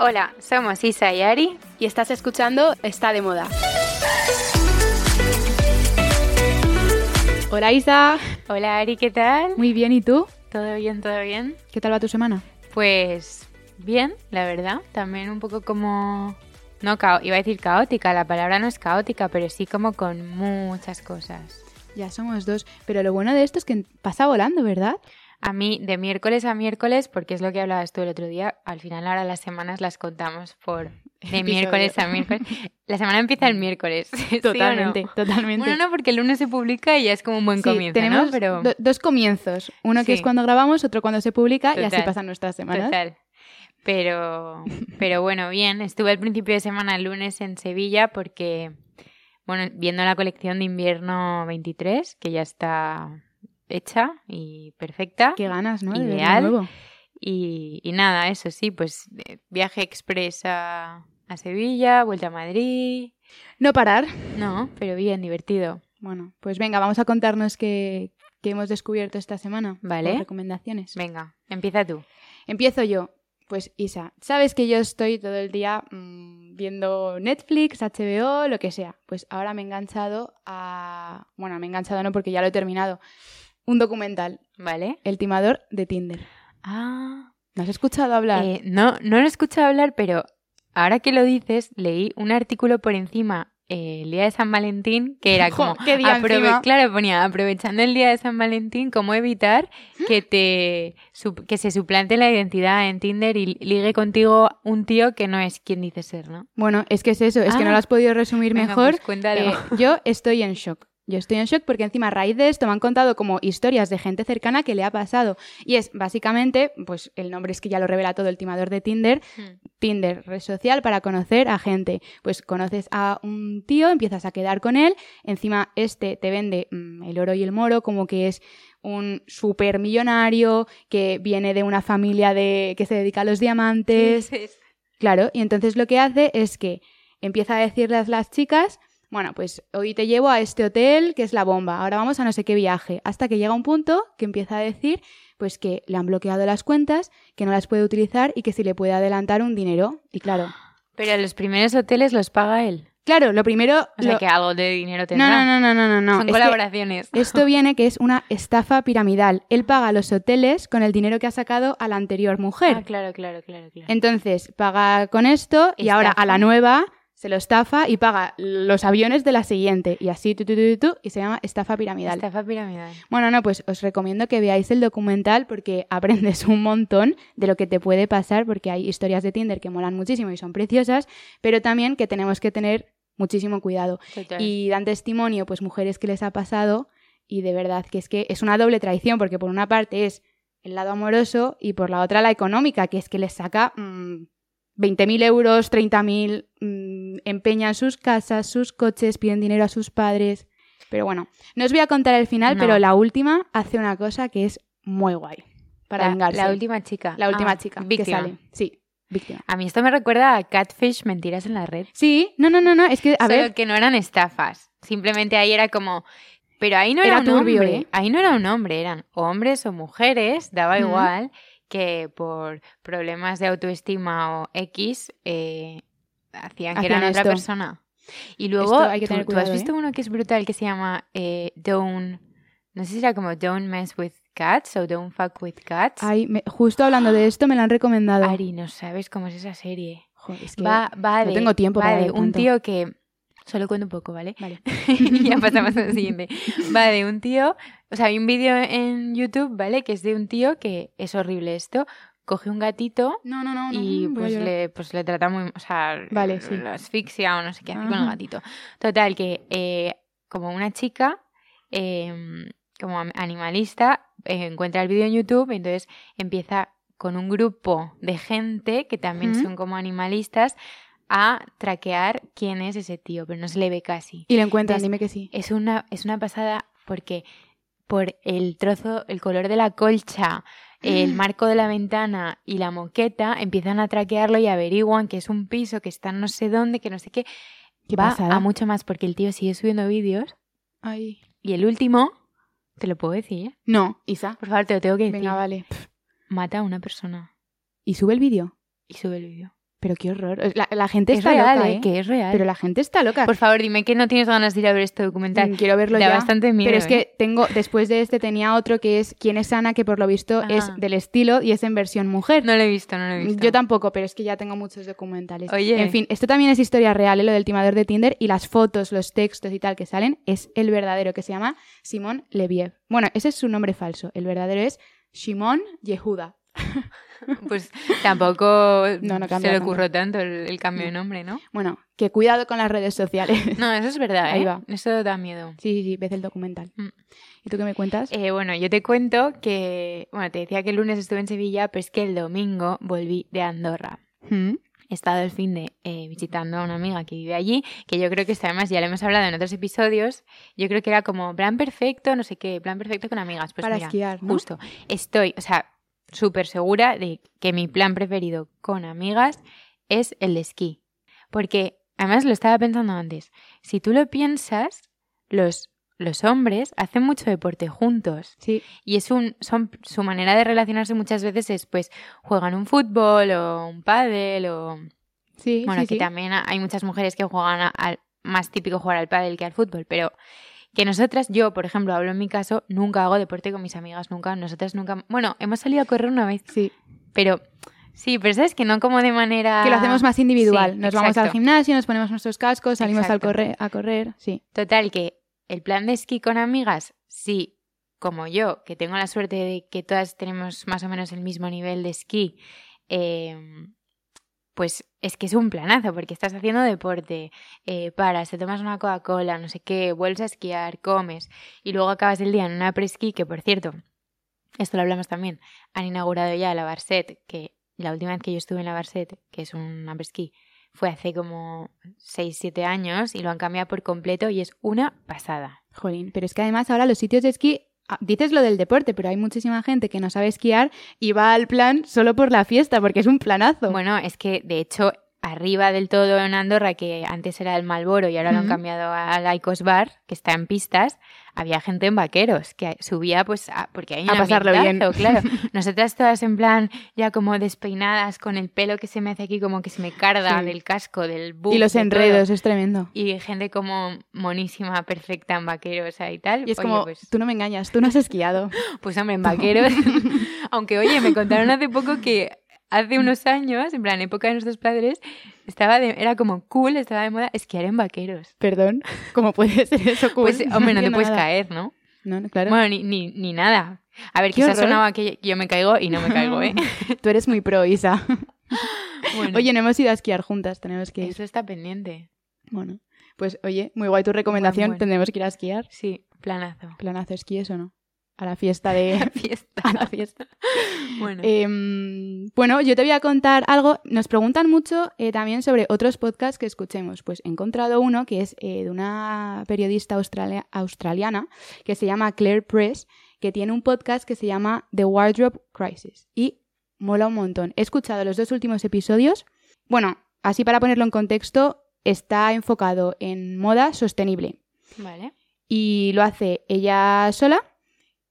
Hola, somos Isa y Ari. Y estás escuchando Está de Moda. Hola Isa. Hola Ari, ¿qué tal? Muy bien, ¿y tú? ¿Todo bien, todo bien? ¿Qué tal va tu semana? Pues bien, la verdad. También un poco como... No, iba a decir caótica, la palabra no es caótica, pero sí como con muchas cosas. Ya somos dos, pero lo bueno de esto es que pasa volando, ¿verdad? A mí, de miércoles a miércoles, porque es lo que hablabas tú el otro día, al final ahora las semanas las contamos por de miércoles a miércoles. La semana empieza el miércoles. ¿sí o no? Totalmente, totalmente. Bueno, no, porque el lunes se publica y ya es como un buen Sí, comienzo, tenemos ¿no? Pero... do- dos comienzos. Uno que es cuando grabamos, otro cuando se publica y así pasan nuestras semanas. Total. Pero, pero bueno, bien. Estuve al principio de semana el lunes en Sevilla porque, bueno, viendo la colección de invierno 23, que ya está hecha y perfecta. Qué ganas, ¿no? De Ideal. nuevo. Y, y nada, eso sí, pues eh, viaje express a, a Sevilla, vuelta a Madrid. No parar. No, pero bien, divertido. Bueno, pues venga, vamos a contarnos qué, qué hemos descubierto esta semana. Vale. Por recomendaciones. Venga, empieza tú. Empiezo yo. Pues Isa, sabes que yo estoy todo el día mm, viendo Netflix, HBO, lo que sea. Pues ahora me he enganchado a... Bueno, me he enganchado no porque ya lo he terminado. Un documental, ¿Vale? El timador de Tinder. Ah, ¿No has escuchado hablar? Eh, no, no lo he escuchado hablar, pero ahora que lo dices, leí un artículo por encima eh, el día de San Valentín que era como qué día claro ponía aprovechando el día de San Valentín cómo evitar que te que se suplante la identidad en Tinder y ligue contigo un tío que no es quien dice ser, ¿no? Bueno, es que es eso, es que no Ah. lo has podido resumir Venga, mejor. pues. Eh, yo estoy en shock. Yo estoy en shock porque encima a raíz de esto me han contado como historias de gente cercana que le ha pasado. Y es básicamente, pues el nombre es que ya lo revela todo el timador de Tinder, Tinder, red social para conocer a gente. Pues conoces a un tío, empiezas a quedar con él, encima este te vende mm, el oro y el moro como que es un super millonario que viene de una familia de que se dedica a los diamantes. Claro, y entonces lo que hace es que empieza a decirles las chicas, bueno, pues hoy te llevo a este hotel que es la bomba, ahora vamos a no sé qué viaje, hasta que llega un punto que empieza a decir pues que le han bloqueado las cuentas, que no las puede utilizar y que si le puede adelantar un dinero. Y claro, Pero los primeros hoteles los paga él. claro, lo primero... O sea lo- que algo de dinero No, tendrá. no, no, no, no, no, no. Son es colaboraciones. Esto viene que es una estafa piramidal. Él paga los hoteles con el dinero que ha sacado a la anterior mujer. Ah, claro, claro, claro, claro. Entonces, paga con esto y ahora a la nueva se lo estafa y paga los aviones de la siguiente. Y así, tu, tu, tu, tu, y se llama estafa piramidal. Estafa piramidal. Bueno, no, pues os recomiendo que veáis el documental porque aprendes un montón de lo que te puede pasar porque hay historias de Tinder que molan muchísimo y son preciosas, pero también que tenemos que tener muchísimo cuidado. Total. Y dan testimonio, pues mujeres que les ha pasado y de verdad que es que es una doble traición porque por una parte es el lado amoroso y por la otra la económica, que es que les saca mm, 20.000 euros, 30.000, mm, empeñan sus casas, sus coches, piden dinero a sus padres. Pero bueno, no os voy a contar el final, No. pero la última hace una cosa que es muy guay para la, vengarse. la última chica. La última Ah, chica víctima. que sale. Sí, víctima. A mí esto me recuerda a Catfish, mentiras en la red. Sí, no, no, no, no, es que, a Solo ver, que no eran estafas. Simplemente ahí era como... Pero ahí no era, Era un turbio, hombre. ¿eh? Ahí no era un hombre, eran hombres o mujeres, daba igual, que por problemas de autoestima o X eh, hacían que eran otra persona. Y luego, Esto hay que ¿tú, has cuidado, visto ¿eh? uno que es brutal que se llama eh, Don't... No sé si era como Don't Mess with Cats o Don't Fuck with Cats. ay, me- justo hablando de esto me la han recomendado. Ari, no sabes cómo es esa serie. Joder, es que Va, va no de, tengo tiempo va para de un tanto. tío que... Solo cuento un poco, ¿vale? Vale. y ya pasamos al siguiente. Va de un tío... O sea, hay un vídeo en YouTube, ¿vale? Que es de un tío que es horrible esto. Coge un gatito No, no, no. y pues le, pues le trata muy... O sea, Vale, sí. lo asfixia o no sé qué hace con el gatito. Total, que eh, como una chica... eh, como animalista, eh, encuentra el vídeo en YouTube y entonces empieza con un grupo de gente que también son como animalistas a traquear quién es ese tío, pero no se le ve casi. Y lo encuentran, Entonces, dime que sí. Es una, es una pasada porque por el trozo, el color de la colcha, el marco de la ventana y la moqueta, empiezan a traquearlo y averiguan que es un piso, que está no sé dónde, que no sé qué. Qué Va pasada. a mucho más porque el tío sigue subiendo vídeos. Ay. Y el último, te lo puedo decir, No, Isa. por favor, te lo tengo que decir. Venga, vale. Mata a una persona ¿Y sube el vídeo? y sube el vídeo. Pero qué horror. La, la gente Es está real, loca, ¿eh? ¿eh? Que es real. Pero la gente está loca. Por favor, dime que no tienes ganas de ir a ver este documental. Mm, Quiero verlo da ya. bastante miedo. Pero es ¿eh? que tengo, después de este tenía otro que es ¿Quién es Ana? que por lo visto es Ah. del estilo y es en versión mujer. No lo he visto, no lo he visto. Yo tampoco, pero es que ya tengo muchos documentales. Oye. En fin, esto también es historia real, ¿eh? lo del timador de Tinder y las fotos, los textos y tal que salen es el verdadero, que se llama Simón Leviev. Bueno, ese es su nombre falso. El verdadero es Shimon Yehuda. Pues tampoco No, no se le ocurrió tanto el, el cambio de nombre, ¿no? Bueno, que cuidado con las redes sociales. No, eso es verdad, Ahí ¿eh? va. Eso da miedo. sí, sí, sí, ves el documental. Mm. ¿Y tú qué me cuentas? Eh, bueno, yo te cuento que, bueno, te decía que el lunes estuve en Sevilla, pero es que el domingo volví de Andorra. ¿Mm? He estado el fin de eh, visitando a una amiga que vive allí, que yo creo que además ya lo hemos hablado en otros episodios. Yo creo que era como plan perfecto, no sé qué, plan perfecto con amigas. Pues Para mira, esquiar, ¿no? justo. Estoy, o sea, súper segura de que mi plan preferido con amigas es el de esquí. Porque, además lo estaba pensando antes, si tú lo piensas, los, los hombres hacen mucho deporte juntos. Sí, Y es un, son, su manera de relacionarse muchas veces es, pues, juegan un fútbol o un pádel o... sí, Bueno, sí, que sí. también hay muchas mujeres que juegan al... Más típico jugar al pádel que al fútbol, pero que nosotras, yo, por ejemplo, hablo en mi caso, nunca hago deporte con mis amigas, nunca, nosotras nunca... Bueno, hemos salido a correr una vez, Sí, pero... Sí, pero sabes que no como de manera... que lo hacemos más individual. Sí, nos vamos al gimnasio, nos ponemos nuestros cascos, salimos al correr, a correr, sí. Total, que el plan de esquí con amigas, sí, como yo, que tengo la suerte de que todas tenemos más o menos el mismo nivel de esquí, eh, pues es que es un planazo, porque estás haciendo deporte, eh, paras, te tomas una Coca-Cola, no sé qué, vuelves a esquiar, comes, y luego acabas el día en una pre-esquí, que por cierto, esto lo hablamos también, han inaugurado ya la Barset, que la última vez que yo estuve en la Barset, que es una pre-esquí, fue hace como 6-7 años y lo han cambiado por completo y es una pasada. Jolín, pero es que además ahora los sitios de esquí, dices lo del deporte, pero hay muchísima gente que no sabe esquiar y va al plan solo por la fiesta, porque es un planazo. Bueno, es que de hecho arriba del todo en Andorra, que antes era el Malboro y ahora lo han cambiado al Icos Bar, que está en pistas, había gente en vaqueros que subía pues a- porque hay A pasarlo ambientazo, claro. Nosotras todas en plan ya como despeinadas con el pelo que se me hace aquí como que se me carga Sí. del casco, del buff, y los de todo. enredos, es tremendo. Y gente como monísima, perfecta en vaqueros o sea, y tal. Y es Oye, como, pues, tú no me engañas, tú no has esquiado. Pues hombre, en vaqueros. Aunque oye, me contaron hace poco que hace unos años, en plan época de nuestros padres, estaba de, era como cool, estaba de moda esquiar en vaqueros. Perdón, ¿cómo puede ser eso cool? Pues hombre, no te puedes nada. caer, ¿no? No, no, claro. Bueno, ni, ni, ni nada. A ver, quizás sonaba que yo me caigo y no me caigo, ¿eh? Tú eres muy pro, Isa. Bueno, Oye, no hemos ido a esquiar juntas, tenemos que ir. eso está pendiente. Bueno, pues oye, muy guay tu recomendación, buen. tendremos que ir a esquiar. Sí, planazo. Planazo esquíes o no. A la fiesta de... Fiesta. a la fiesta. Bueno, Em, bueno, yo te voy a contar algo. Nos preguntan mucho eh, también sobre otros podcasts que escuchemos. Pues he encontrado uno que es eh, de una periodista australia- australiana que se llama Claire Press, que tiene un podcast que se llama The Wardrobe Crisis. Y mola un montón. He escuchado los dos últimos episodios. Bueno, así para ponerlo en contexto, está enfocado en moda sostenible vale. y lo hace ella sola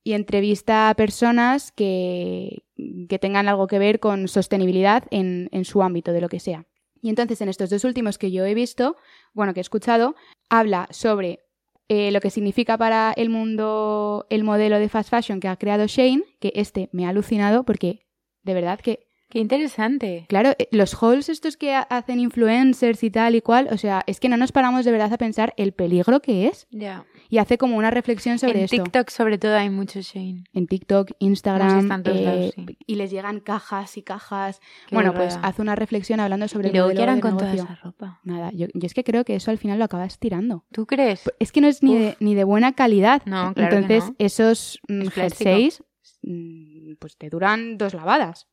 y entrevista a personas que, que tengan algo que ver con sostenibilidad en, en su ámbito, de lo que sea. Y entonces en estos dos últimos que yo he visto, bueno, que he escuchado, habla sobre eh, lo que significa para el mundo el modelo de fast fashion que ha creado Shane, que este me ha alucinado porque de verdad que Qué interesante. Claro, eh, los hauls estos que ha- hacen influencers y tal y cual, o sea, es que no nos paramos de verdad a pensar el peligro que es. Ya. Y hace como una reflexión sobre en esto. TikTok sobre todo hay mucho Shane. En TikTok, No Instagram, en todos eh, lados, sí. y les llegan cajas y cajas. Qué bueno, pues hace una reflexión hablando sobre Y el luego, modelo ¿qué harán de con toda esa ropa? Nada, yo, yo es que creo que eso al final lo acabas tirando. ¿Tú crees? Es que no es ni, de, ni de buena calidad. No, claro que Entonces, no. esos mm, Es jerseys mm, pues te duran dos lavadas.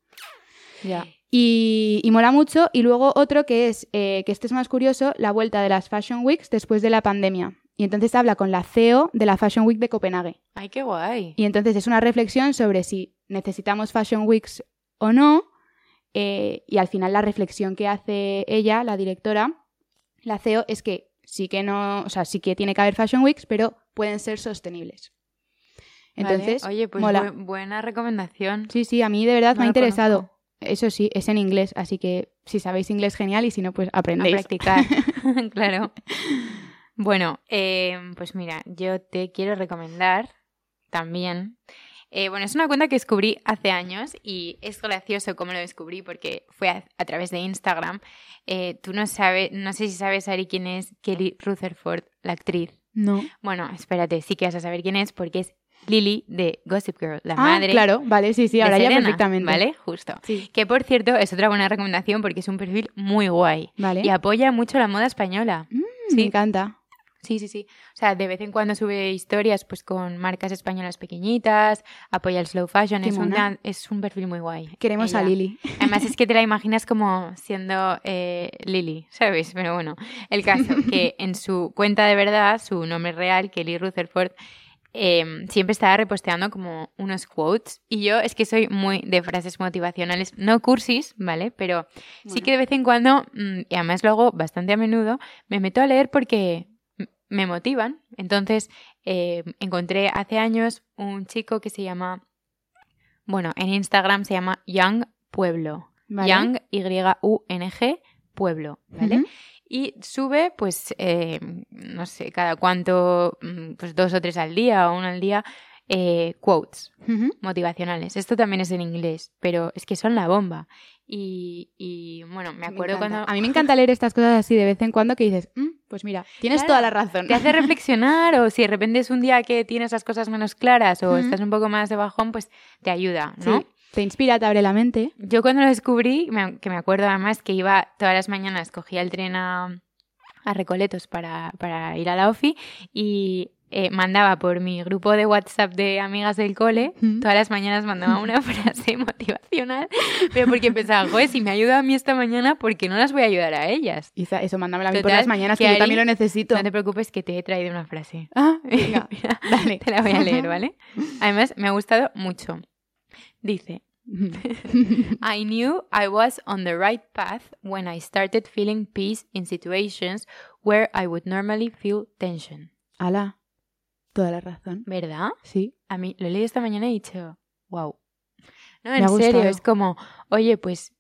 Ya. Y, y mola mucho. Y luego otro que es, eh, que este es más curioso, la vuelta de las Fashion Weeks después de la pandemia. Y entonces habla con la CEO de la Fashion Week de Copenhague. Ay, qué guay. Y entonces es una reflexión sobre si necesitamos Fashion Weeks o no. eh, y al final la reflexión que hace ella, la directora, la CEO, es que sí que no, o sea, sí que tiene que haber Fashion Weeks, pero pueden ser sostenibles. Vale. Entonces, Oye, pues mola. bu- buena recomendación. sí, sí, a mí de verdad No me ha interesado. conozco. Eso sí, es en inglés, así que si sabéis inglés, genial, y si no, pues A aprendéis. practicar, claro. Bueno, eh, pues mira, yo te quiero recomendar también. eh, bueno, es una cuenta que descubrí hace años y es gracioso cómo lo descubrí porque fue a, a través de Instagram. Eh, tú no sabes, no sé si sabes, Ari, quién es Kelly Rutherford, la actriz. No. Bueno, espérate, sí que vas a saber quién es porque es Lily de Gossip Girl, la Ah, madre claro, vale, sí, sí, ahora ya perfectamente. ¿Vale? Justo. Sí, Que por cierto es otra buena recomendación porque es un perfil muy guay vale. y apoya mucho la moda española. Mm, sí. Me encanta. Sí, sí, sí. O sea, de vez en cuando sube historias pues con marcas españolas pequeñitas, apoya el slow fashion, es un, es un perfil muy guay. Queremos a. Lili. Además es que te la imaginas como siendo eh, Lily, ¿sabes? Pero bueno, el caso que en su cuenta de verdad, su nombre real, Kelly Rutherford, eh, siempre estaba reposteando como unos quotes y yo es que soy muy de frases motivacionales, no cursis, ¿vale? Pero sí que de vez en cuando, mm, y además lo hago bastante a menudo, me meto a leer porque me motivan. Entonces eh, encontré hace años un chico que se llama, bueno, en Instagram se llama Young Pueblo. Vale. Young, Y-U-N-G, Pueblo, ¿vale? Ujú. Y sube, pues, eh, no sé, cada cuánto, mm, pues dos o tres al día o uno al día, eh, quotes motivacionales. Esto también es en inglés, pero es que son la bomba. Y, y, bueno, me acuerdo cuando A mí me encanta leer estas cosas así de vez en cuando que dices, "Mm, pues mira, tienes Claro, toda la razón. te hace reflexionar o si de repente es un día que tienes las cosas menos claras o estás un poco más de bajón, pues te ayuda, Sí, ¿no? Te inspira, te abre la mente. Yo cuando lo descubrí, me- que me acuerdo además que iba todas las mañanas, cogía el tren a, a Recoletos para, para ir a la OFI y eh, mandaba por mi grupo de WhatsApp de amigas del cole, Mm. todas las mañanas mandaba una frase motivacional, pero porque pensaba, joder, si me ayuda a mí esta mañana, ¿por qué no las voy a ayudar a ellas? Isa, eso mándamela a mí por Total, las mañanas, que que yo también lo necesito. No te preocupes que te he traído una frase. Ah, venga, Mira, dale. te la voy a leer, ¿vale? Además, me ha gustado mucho. Dice, I knew I was on the right path when I started feeling peace in situations where I would normally feel tension. Ala, toda la razón. ¿Verdad? Sí. A mí lo leído esta mañana y he dicho, wow. No, Me en serio, es como, oye, pues,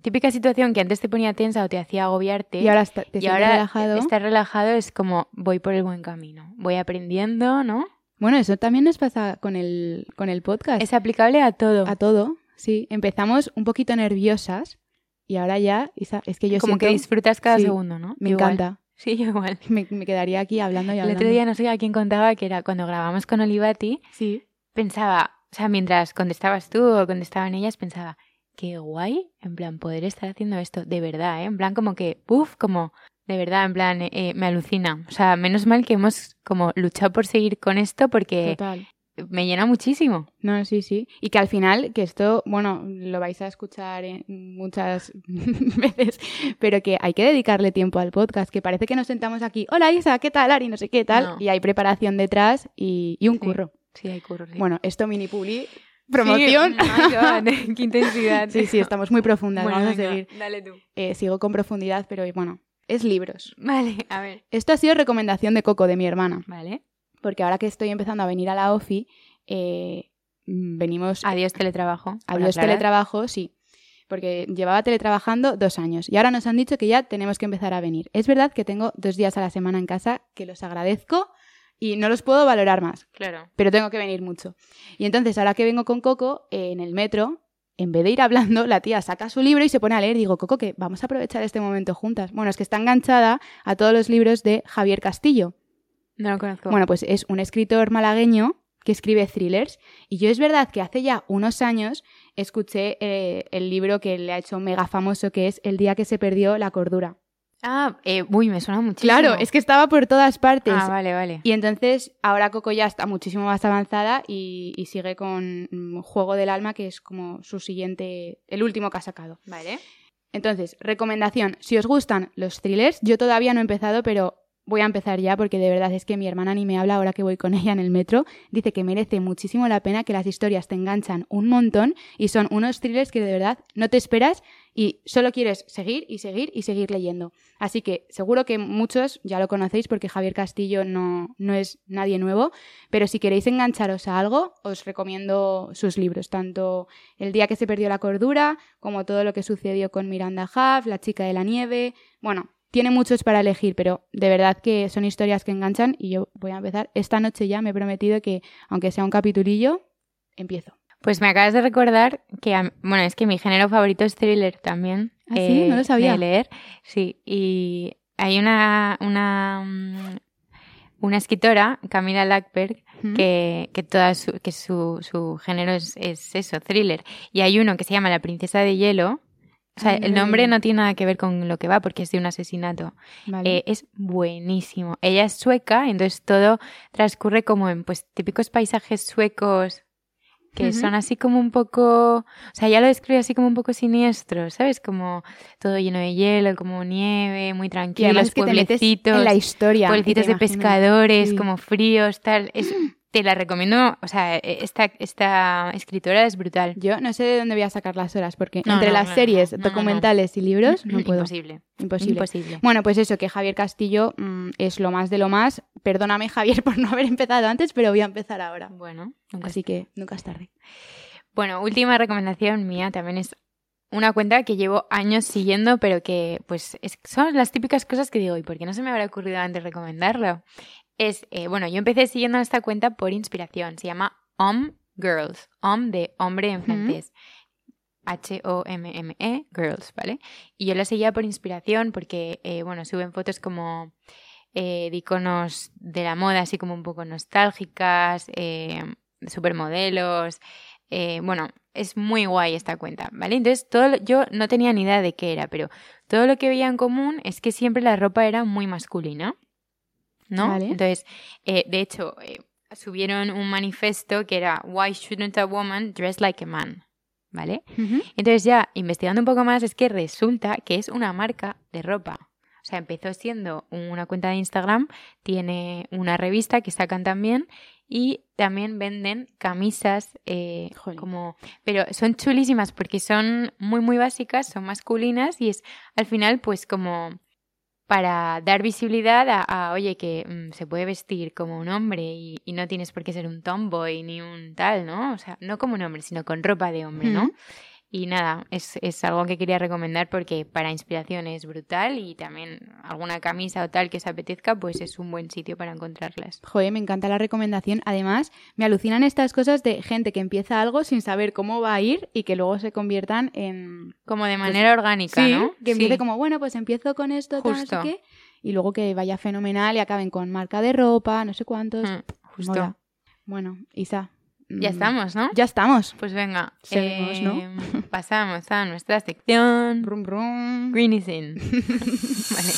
típica situación que antes te ponía tensa o te hacía agobiarte. Y ahora está, te y ahora relajado. estar relajado es como, voy por el buen camino. Voy aprendiendo, ¿no? Bueno, eso también nos pasa con el, con el podcast. Es aplicable a todo. A todo, sí. Empezamos un poquito nerviosas y ahora ya, Isa, es que yo como que siento- disfrutas cada sí, segundo, ¿no? me igual. encanta. Sí, igual. Me, me quedaría aquí hablando y El hablando. otro día no sé a quién contaba que era cuando grabamos con Olivati, Sí. pensaba, o sea, mientras contestabas tú o contestaban ellas, pensaba, qué guay, en plan, poder estar haciendo esto de verdad, ¿eh? En plan, como que, uff, como, de verdad, en plan, eh, me alucina. O sea, menos mal que hemos como luchado por seguir con esto porque Total. me llena muchísimo. No, sí, sí. Y que al final, que esto, bueno, lo vais a escuchar en muchas veces, pero que hay que dedicarle tiempo al podcast, que parece que nos sentamos aquí, hola Isa, ¿qué tal, Ari? No sé qué tal, No. y hay preparación detrás y, y un Sí. curro. Sí, hay curro. sí. Bueno, esto mini publi, promoción. Sí, God, qué intensidad. Sí, sí, estamos muy profundas, Bueno, vamos a seguir. Dale tú. Eh, sigo con profundidad, pero bueno, es libros. Vale, a ver. Esto ha sido recomendación de Coco, de mi hermana, Vale. porque ahora que estoy empezando a venir a la OFI, eh, mm, venimos... Adiós teletrabajo. Adiós teletrabajo, sí. Porque llevaba teletrabajando dos años y ahora nos han dicho que ya tenemos que empezar a venir. Es verdad que tengo dos días a la semana en casa, que los agradezco y no los puedo valorar más, Claro. pero tengo que venir mucho. Y entonces, ahora que vengo con Coco, eh, en el metro, en vez de ir hablando, la tía saca su libro y se pone a leer. Digo, Coco, que vamos a aprovechar este momento juntas. Bueno, es que está enganchada a todos los libros de Javier Castillo. No lo conozco. Bueno, pues es un escritor malagueño que escribe thrillers. Y yo es verdad que hace ya unos años escuché eh, el libro que le ha hecho mega famoso, que es El día que se perdió la cordura. Ah, eh, uy, me suena muchísimo. Claro, es que estaba por todas partes. Ah, vale, vale. Y entonces ahora Coco ya está muchísimo más avanzada y, y sigue con mm, Juego del Alma, que es como su siguiente, el último que ha sacado. Vale. Entonces, recomendación, si os gustan los thrillers, yo todavía no he empezado, pero voy a empezar ya porque de verdad es que mi hermana ni me habla ahora que voy con ella en el metro. Dice que merece muchísimo la pena, que las historias te enganchan un montón y son unos thrillers que de verdad no te esperas y solo quieres seguir y seguir y seguir leyendo. Así que seguro que muchos ya lo conocéis porque Javier Castillo no, no es nadie nuevo, pero si queréis engancharos a algo, os recomiendo sus libros, tanto El día que se perdió la cordura como todo lo que sucedió con Miranda Huff, La chica de la nieve. Bueno, tiene muchos para elegir, pero de verdad que son historias que enganchan y yo voy a empezar. Esta noche ya me he prometido que, aunque sea un capitulillo, empiezo. Pues me acabas de recordar que, bueno, es que mi género favorito es thriller también. ¿Ah, sí? No lo sabía. De leer, sí. Y hay una, una, mm, una escritora, Camila Lackberg, que, que, toda su, que su, su género es, es, eso, thriller. Y hay uno que se llama La princesa de hielo, o sea, el nombre no tiene nada que ver con lo que va porque es de un asesinato. Eh, es buenísimo. Ella es sueca, entonces todo transcurre como en pues típicos paisajes suecos que son así como un poco, o sea, ya lo describe así como un poco siniestro, ¿sabes? Como todo lleno de hielo, como nieve, muy tranquilo, los pueblecitos, en la historia, pueblecitos de pescadores, como fríos, tal. Es te la recomiendo, o sea, e, esta, esta escritora es brutal. Yo no sé de dónde voy a sacar las horas, porque entre las series, documentales y libros, no puedo. Imposible. Imposible. Imposible. Bueno, pues eso, que Javier Castillo mm, es lo más de lo más. Perdóname, Javier, por no haber empezado antes, pero voy a empezar ahora. Bueno, así que nunca es tarde. Bueno, última recomendación mía también es una cuenta que llevo años siguiendo, pero que pues son las típicas cosas que digo, ¿y por qué no se me habrá ocurrido antes recomendarlo? Es, eh, bueno, yo empecé siguiendo esta cuenta por inspiración. Se llama Om Girls. Om de hombre en francés. H-O-M-M-E, Girls, ¿vale? Y yo la seguía por inspiración porque, eh, bueno, suben fotos como eh, de iconos de la moda, así como un poco nostálgicas, eh, supermodelos. bueno, es muy guay esta cuenta, ¿vale? Entonces, todo yo no tenía ni idea de qué era, pero todo lo que veía en común es que siempre la ropa era muy masculina. ¿No? Entonces, eh, de hecho, eh, subieron un manifiesto que era Why shouldn't a woman dress like a man? ¿Vale? Entonces ya, investigando un poco más, es que resulta que es una marca de ropa. O sea, empezó siendo una cuenta de Instagram, tiene una revista que sacan también y también venden camisas eh, como... Pero son chulísimas porque son muy, muy básicas, son masculinas y es al final pues como para dar visibilidad a, oye, que mm, se puede vestir como un hombre y, no tienes por qué ser un tomboy ni un tal, ¿no? O sea, no como un hombre, sino con ropa de hombre, ¿no? Y nada, es, es, algo que quería recomendar porque para inspiración es brutal y también alguna camisa o tal que os apetezca, pues es un buen sitio para encontrarlas. Joder, me encanta la recomendación. Además, me alucinan estas cosas de gente que empieza algo sin saber cómo va a ir y que luego se conviertan en... Como de manera orgánica, sí, ¿no? Que empiece como, bueno, pues empiezo con esto, tal, no sé qué, y luego que vaya fenomenal y acaben con marca de ropa, no sé cuántos. Mm, justo. Bueno, Isa, ya mm, estamos, ¿no? Ya estamos. Pues venga, em, pasamos a nuestra sección. Brum, brum. Greenies vale.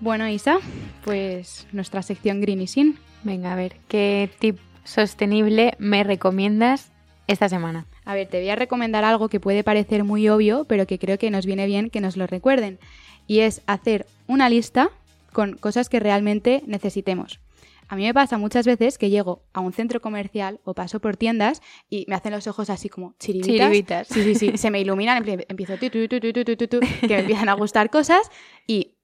Bueno, Isa, pues nuestra sección Greenies In. Venga, a ver, ¿qué tip sostenible me recomiendas esta semana? A ver, te voy a recomendar algo que puede parecer muy obvio, pero que creo que nos viene bien que nos lo recuerden y es hacer una lista con cosas que realmente necesitemos. A mí me pasa muchas veces que llego a un centro comercial o paso por tiendas y me hacen los ojos así como chiribitas. Sí, sí, sí. Se me iluminan, empiezo tu, tu, tu, que me empiezan a gustar cosas y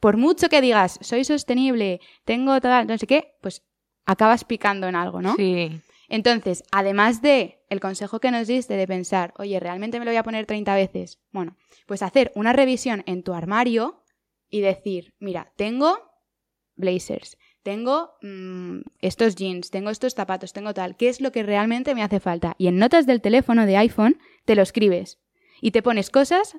por mucho que digas, soy sostenible, tengo tal, no sé qué, pues acabas picando en algo, ¿no? Sí. Entonces, además de el consejo que nos diste de pensar, oye, ¿realmente me lo voy a poner 30 veces? Bueno, pues hacer una revisión en tu armario y decir, mira, tengo blazers, tengo mm, estos jeans, tengo estos zapatos, tengo tal, ¿qué es lo que realmente me hace falta? Y en notas del teléfono de iPhone te lo escribes y te pones cosas,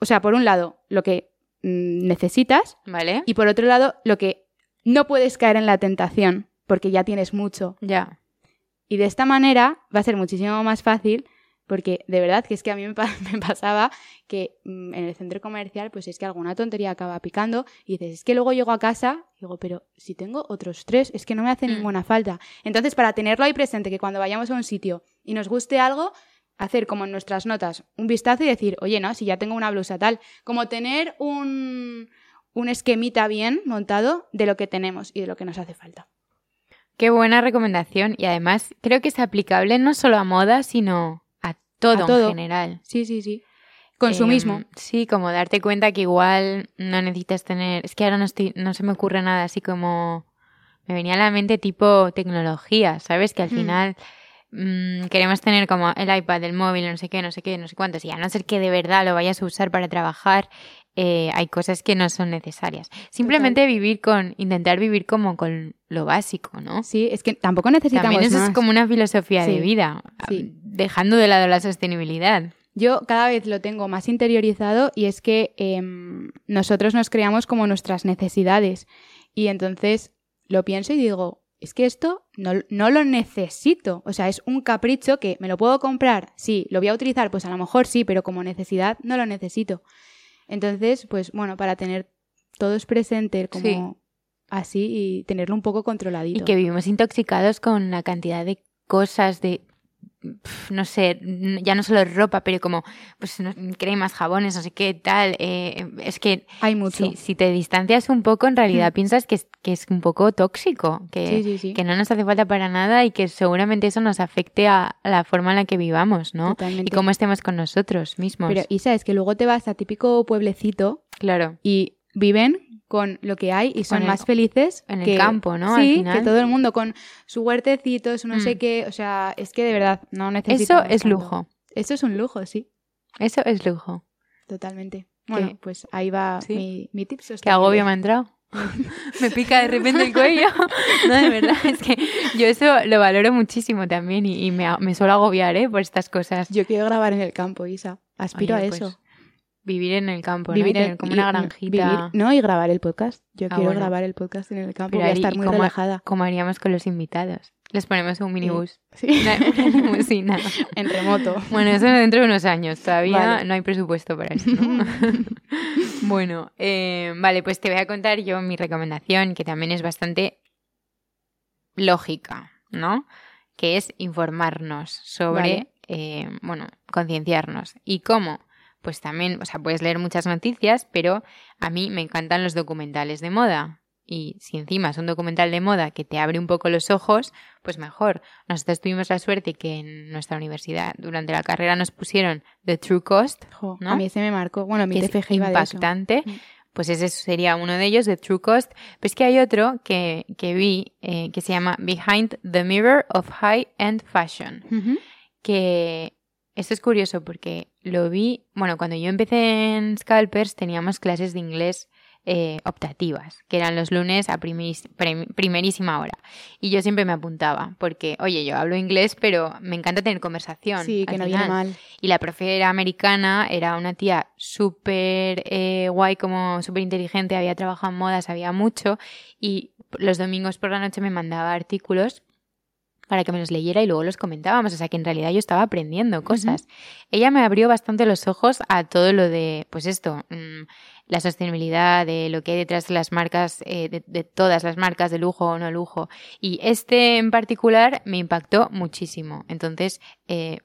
o sea, por un lado, lo que mm, necesitas, ¿vale? Y por otro lado, lo que no puedes caer en la tentación porque ya tienes mucho. Ya. Y de esta manera va a ser muchísimo más fácil porque de verdad que es que a mí me, pasaba que mm, en el centro comercial pues es que alguna tontería acaba picando y dices, es que luego llego a casa y digo, pero si tengo otros tres, es que no me hace mm. ninguna falta. Entonces, para tenerlo ahí presente, que cuando vayamos a un sitio y nos guste algo, hacer como en nuestras notas un vistazo y decir, oye, no, si ya tengo una blusa tal, como tener un, un esquemita bien montado de lo que tenemos y de lo que nos hace falta. Qué buena recomendación y además creo que es aplicable no solo a moda, sino a todo, en general. Sí, sí, sí. Consumismo. Em, sí, como darte cuenta que igual no necesitas tener. Es que ahora no, estoy, no se me ocurre nada así como. Me venía a la mente tipo tecnología, ¿sabes? Que al Hmm. final mm, queremos tener como el iPad, el móvil, no sé qué, no sé qué, no sé cuántos. Y a no ser que de verdad lo vayas a usar para trabajar, eh, hay cosas que no son necesarias. Simplemente vivir con. Intentar vivir como con lo básico, ¿no? Sí, es que tampoco necesitamos También eso más. es como una filosofía de vida, sí. dejando de lado la sostenibilidad. Yo cada vez lo tengo más interiorizado y es que em, nosotros nos creamos como nuestras necesidades. Y entonces lo pienso y digo, es que esto no, no lo necesito. O sea, es un capricho que me lo puedo comprar. Sí, lo voy a utilizar, pues a lo mejor sí, pero como necesidad no lo necesito. Entonces, pues bueno, para tener todos presentes como Sí. así y tenerlo un poco controladito. Y que vivimos intoxicados con la cantidad de cosas de no sé, ya no solo ropa, pero como pues cremas, jabones, no sé qué tal. eh, es que Hay mucho. si, si te distancias un poco, en realidad Mm. piensas que es, que es un poco tóxico, que, Sí, sí, sí. que no nos hace falta para nada y que seguramente eso nos afecte a, a la forma en la que vivamos, ¿no? Totalmente. Y cómo estemos con nosotros mismos. Pero Isa, es que luego te vas a típico pueblecito claro. y viven con lo que hay y son el- más felices en el que, campo, ¿no? Al Sí, final. que todo el mundo con su huertecito, su no sé Mm. qué, o sea, es que de verdad no Eso necesitamos es tanto. lujo. Eso es un lujo, sí, Eso es lujo. totalmente. Bueno, pues ahí va Sí. mi, mi tip Qué agobio me ha entrado. me pica de repente el cuello. No, de verdad, es que yo eso lo valoro muchísimo también y, y me, me suelo agobiar ¿eh? por estas cosas. Yo quiero grabar en el campo, Isa. Aspiro Oye, a pues, eso. Vivir en el campo, ¿no? Vivir en- tener como una granjita. vivir- no, y grabar el podcast. Yo Ah, quiero bueno. grabar el podcast en el campo. Pero Voy a estar muy ¿cómo- relajada. Como haríamos con los invitados. Les ponemos un minibús. Sí. Una, una limusina. en remoto. Bueno, eso dentro de unos años. Todavía Vale. no hay presupuesto para eso. ¿no? bueno, eh, vale, pues te voy a contar yo mi recomendación, que también es bastante lógica, ¿no? Que es informarnos sobre, Vale. eh, bueno, concienciarnos. ¿Y cómo? Pues también, o sea, puedes leer muchas noticias, pero a mí me encantan los documentales de moda. Y si encima es un documental de moda que te abre un poco los ojos, pues mejor. Nosotros tuvimos la suerte que en nuestra universidad durante la carrera nos pusieron The True Cost, Jo, ¿no? A mí ese me marcó. Bueno, mi TFG iba de eso. impactante. Mm. Pues ese sería uno de ellos, The True Cost. Pero es que hay otro que, que vi eh, que se llama Behind the Mirror of High End Fashion. Que esto es curioso porque lo vi, bueno, cuando yo empecé en Scalpers teníamos clases de inglés eh, optativas, que eran los lunes a prim- primerísima hora. Y yo siempre me apuntaba, porque, oye, yo hablo inglés, pero me encanta tener conversación. Sí, que no viene mal. Y la profe era americana, era una tía súper eh, guay, como súper inteligente, había trabajado en moda, sabía mucho y los domingos por la noche me mandaba artículos para que me los leyera y luego los comentábamos. O sea que en realidad yo estaba aprendiendo cosas. Ella me abrió bastante los ojos a todo lo de, pues esto, mm, la sostenibilidad, de lo que hay detrás de las marcas, eh, de, de todas las marcas, de lujo o no lujo. Y este en particular me impactó muchísimo. Entonces, eh,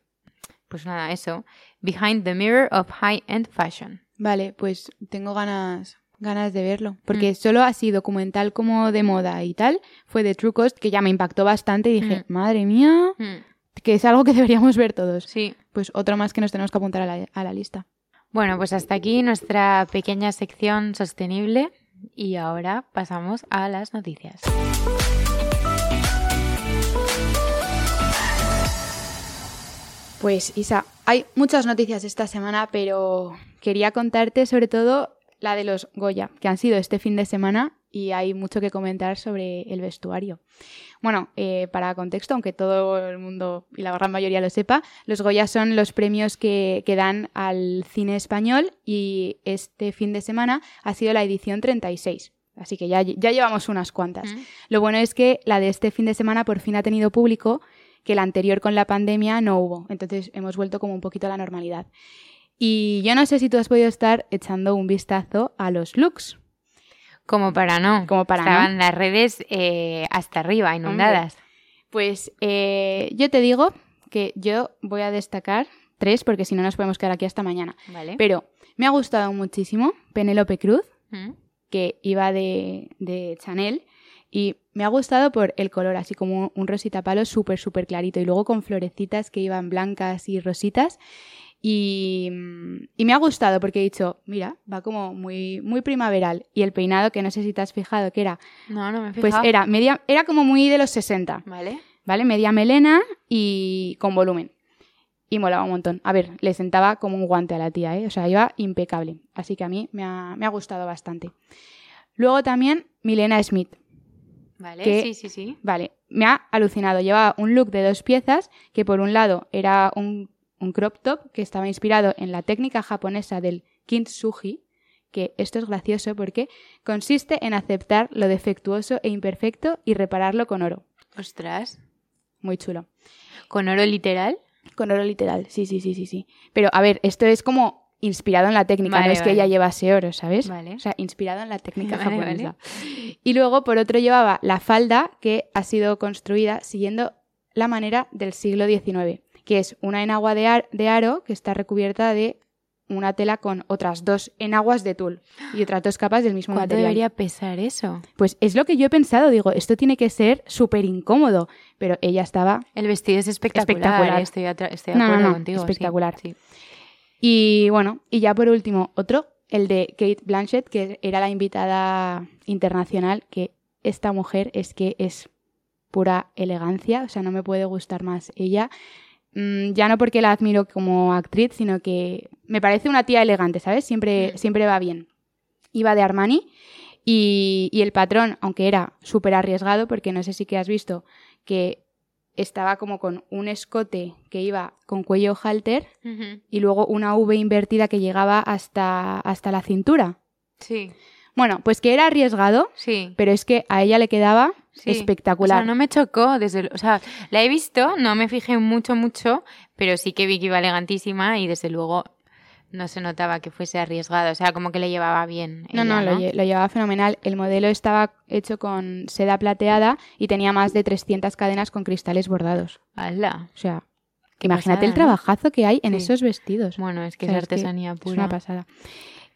pues nada, eso. Behind the Mirror of High End Fashion. Vale, pues tengo ganas ganas de verlo. Porque Mm. solo así documental como de moda y tal, fue de True Cost, que ya me impactó bastante y dije, Mm. madre mía, Mm, que es algo que deberíamos ver todos. Sí. Pues otro más que nos tenemos que apuntar a la, a la lista. Bueno, pues hasta aquí nuestra pequeña sección sostenible y ahora pasamos a las noticias. Pues Isa, hay muchas noticias esta semana, pero quería contarte sobre todo la de los Goya, que han sido este fin de semana y hay mucho que comentar sobre el vestuario. Bueno, eh, para contexto, aunque todo el mundo y la gran mayoría lo sepa, los Goya son los premios que, que dan al cine español y este fin de semana ha sido la edición 36. Así que ya, ya llevamos unas cuantas. Mm. Lo bueno es que la de este fin de semana por fin ha tenido público, que la anterior con la pandemia no hubo. Entonces hemos vuelto como un poquito a la normalidad. Y yo no sé si tú has podido estar echando un vistazo a los looks. Como para no. Como para no. Estaban las redes eh, hasta arriba, inundadas. Pues eh, yo te digo que yo voy a destacar tres porque si no nos podemos quedar aquí hasta mañana. Vale. Pero me ha gustado muchísimo Penélope Cruz, Mm. que iba de, de Chanel. Y me ha gustado por el color, así como un rosita palo súper, súper clarito. Y luego con florecitas que iban blancas y rositas. Y, y me ha gustado porque he dicho, mira, va como muy, muy primaveral. Y el peinado, que no sé si te has fijado que era, No, no me he pues fijado. era media, era como muy de los 60, Vale. ¿vale? Media melena y con volumen. Y molaba un montón. A ver, le sentaba como un guante a la tía, ¿eh? O sea, iba impecable. Así que a mí me ha, me ha gustado bastante. Luego también Milena Smith. Vale, Que- sí, sí, sí. Vale, me ha alucinado. Llevaba un look de dos piezas, que por un lado era un, un crop top que estaba inspirado en la técnica japonesa del kintsugi, que esto es gracioso porque consiste en aceptar lo defectuoso e imperfecto y repararlo con oro. Ostras. Muy chulo. ¿Con oro literal? Con oro literal, sí, sí, sí, sí, sí. Pero a ver, esto es como inspirado en la técnica, Vale, no es que ella llevase oro, ¿sabes? Vale. O sea, inspirado en la técnica japonesa. Y luego, por otro, llevaba la falda que ha sido construida siguiendo la manera del siglo XIX, que es una enagua de, ar- de aro que está recubierta de una tela con otras dos enaguas de tul y otras dos capas del mismo ¿Cuánto material. debería pesar eso? Pues es lo que yo he pensado, digo, esto tiene que ser súper incómodo, pero ella estaba El vestido es espectacular. Espectacular. eh, Estoy, de No, no, acuerdo no, contigo. sí, espectacular. Sí. Y bueno, y ya por último, otro, el de Kate Blanchett, que era la invitada internacional, que esta mujer es que es pura elegancia, o sea, no me puede gustar más ella. Mm, ya no porque la admiro como actriz, sino que me parece una tía elegante, ¿sabes? Siempre, Mm. siempre va bien. Iba de Armani y, y el patrón, aunque era súper arriesgado, porque no sé si que has visto que estaba como con un escote que iba con cuello halter y luego una V invertida que llegaba hasta, hasta la cintura. Sí, Bueno, pues que era arriesgado, sí. pero es que a ella le quedaba sí. espectacular. O sea, no me chocó desde... el- O sea, la he visto, no me fijé mucho, mucho, pero sí que vi que iba elegantísima y desde luego no se notaba que fuese arriesgada. O sea, como que le llevaba bien. No, ella, no, lo, lle- lo llevaba fenomenal. El modelo estaba hecho con seda plateada y tenía más de 300 cadenas con cristales bordados. ¡Hala! O sea, Qué imagínate el trabajazo que hay en Sí. esos vestidos. Bueno, es que O sea, es artesanía Es pura. una pasada.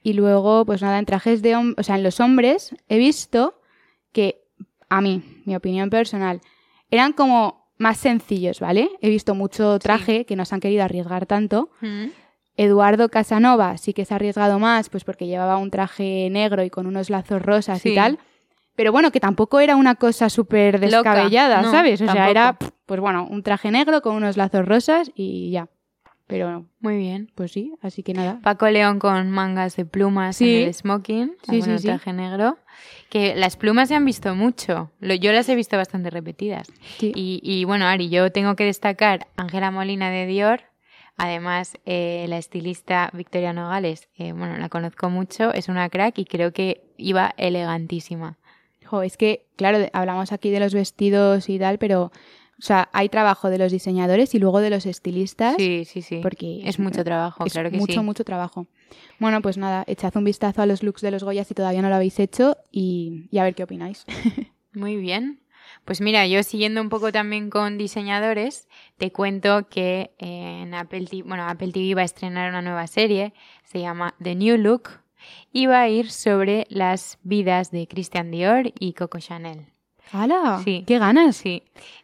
Y luego, pues nada, en trajes de hombres, o sea, en los hombres he visto que, a mí, mi opinión personal, eran como más sencillos, ¿vale? He visto mucho traje que no se han querido arriesgar tanto. Mm. Eduardo Casanova sí que se ha arriesgado más, pues porque llevaba un traje negro y con unos lazos rosas Sí. y tal. Pero bueno, que tampoco era una cosa súper Loca, descabellada, no, ¿sabes? O sea, era, pues bueno, un traje negro con unos lazos rosas y ya. Pero, Muy bien. pues sí, así que nada. Paco León con mangas de plumas Sí. en el smoking, Sí, traje negro. Que las plumas se han visto mucho. Yo las he visto bastante repetidas. Y, y, bueno, Ari, yo tengo que destacar Ángela Molina de Dior. Además, eh, la estilista Victoria Nogales, eh, bueno, la conozco mucho, es una crack y creo que iba elegantísima. Jo, es que, claro, hablamos aquí de los vestidos y tal, pero, o sea, hay trabajo de los diseñadores y luego de los estilistas. Sí, sí, sí. Porque es mucho trabajo, es claro que mucho, sí. mucho trabajo. Bueno, pues nada, echad un vistazo a los looks de los Goya si todavía no lo habéis hecho y, y a ver qué opináis. Muy bien. Pues mira, yo siguiendo un poco también con diseñadores, te cuento que eh, en Apple TV, bueno, Apple TV va a estrenar una nueva serie, se llama The New Look, y va a ir sobre las vidas de Christian Dior y Coco Chanel. ¡Hala! Sí. ¡Qué ganas! Sí.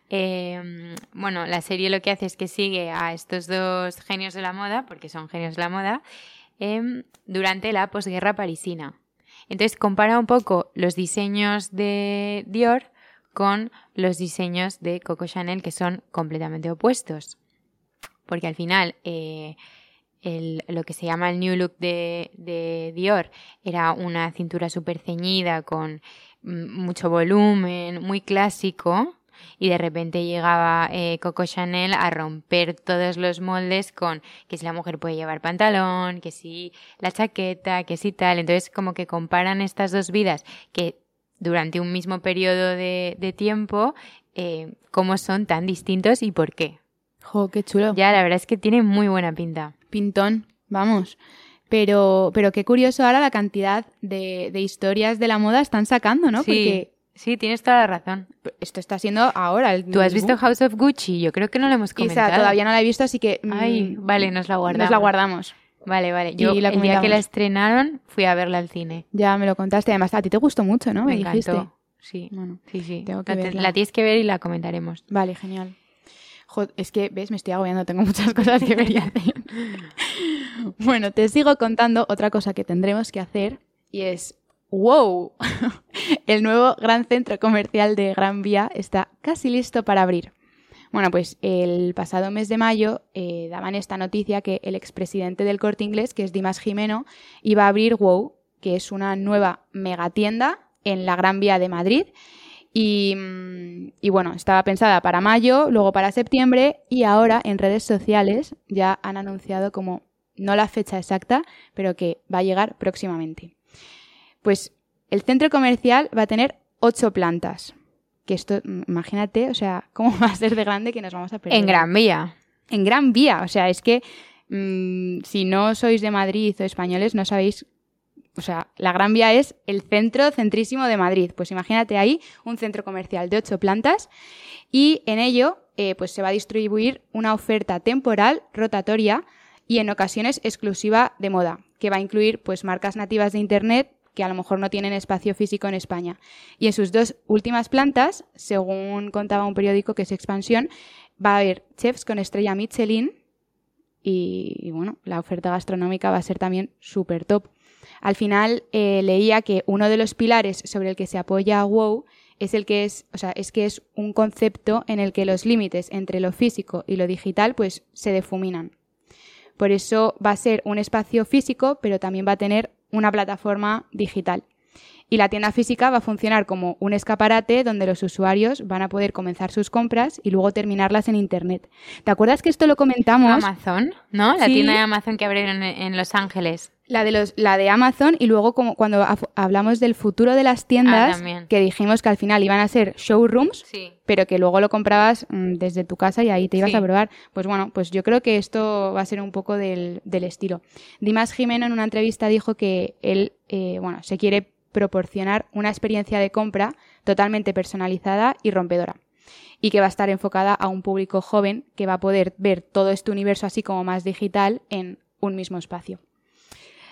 Eh, bueno, la serie lo que hace es que sigue a estos dos genios de la moda, porque son genios de la moda, em, durante la posguerra parisina. Entonces compara un poco los diseños de Dior con los diseños de Coco Chanel, que son completamente opuestos. Porque al final, eh, el- lo que se llama el New Look de, de Dior era una cintura súper ceñida con mucho volumen, muy clásico. Y de repente llegaba eh, Coco Chanel a romper todos los moldes con que si la mujer puede llevar pantalón, que si la chaqueta, que si tal. Entonces como que comparan estas dos vidas que durante un mismo periodo de, de tiempo, eh, cómo son tan distintos y por qué. ¡Jo, qué chulo! Ya, la verdad es que tiene muy buena pinta. Pintón, vamos. Pero, pero qué curioso ahora la cantidad de, de historias de la moda están sacando, ¿no? Sí, Porque Sí, tienes toda la razón. Esto está siendo ahora el. ¿Tú has visto. House of Gucci? Yo creo que no lo hemos comentado. Isa, todavía no la he visto, así que. mm, Ay, vale, nos la guardamos. Nos la guardamos. Vale, vale. Yo Y la el día que la estrenaron fui a verla al cine. Ya me lo contaste. Además, a ti te gustó mucho, ¿no? Me, Me dijiste. encantó. Sí, Bueno, sí, sí. tengo que la, verla. la tienes que ver y la comentaremos. vale, genial. Es que, ¿ves? Me estoy agobiando. Tengo muchas cosas que ver hacer. bueno, te sigo contando otra cosa que tendremos que hacer y es. ¡Wow! El nuevo gran centro comercial de Gran Vía está casi listo para abrir. Bueno, pues el pasado mes de mayo eh, daban esta noticia que el expresidente del Corte Inglés, que es Dimas Jimeno, iba a abrir WOW, que es una nueva megatienda en la Gran Vía de Madrid. Y, y bueno, estaba pensada para mayo, luego para septiembre y ahora en redes sociales ya han anunciado como no la fecha exacta, pero que va a llegar próximamente. Pues el centro comercial va a tener ocho plantas. Que esto, mm, imagínate, o sea, cómo va a ser de grande que nos vamos a perder. En Gran Vía. En Gran Vía, o sea, es que mm, si no sois de Madrid o españoles, no sabéis. O sea, la Gran Vía es el centro centrísimo de Madrid. Pues imagínate ahí un centro comercial de ocho plantas y en ello eh, pues se va a distribuir una oferta temporal, rotatoria y en ocasiones exclusiva de moda, que va a incluir pues marcas nativas de Internet que a lo mejor no tienen espacio físico en España. Y en sus dos últimas plantas, según contaba un periódico que es Expansión, va a haber chefs con estrella Michelin y, y, bueno, la oferta gastronómica va a ser también súper top. Al final eh, leía que uno de los pilares sobre el que se apoya WoW es el que es, o sea, es que es un concepto en el que los límites entre lo físico y lo digital pues se difuminan. Por eso va a ser un espacio físico, pero también va a tener una plataforma digital. Y la tienda física va a funcionar como un escaparate donde los usuarios van a poder comenzar sus compras y luego terminarlas en Internet. ¿Te acuerdas que esto lo comentamos? Amazon, ¿no? La Sí. tienda de Amazon que abrieron en Los Ángeles. La de, los, la de Amazon y luego como cuando hablamos del futuro de las tiendas, que dijimos que al final iban a ser showrooms, Sí. pero que luego lo comprabas mm, desde tu casa y ahí te ibas Sí. a probar. Pues bueno, pues yo creo que esto va a ser un poco del, del estilo. Dimas Jimeno en una entrevista dijo que él, eh, bueno, se quiere proporcionar una experiencia de compra totalmente personalizada y rompedora. Y que va a estar enfocada a un público joven que va a poder ver todo este universo así como más digital en un mismo espacio.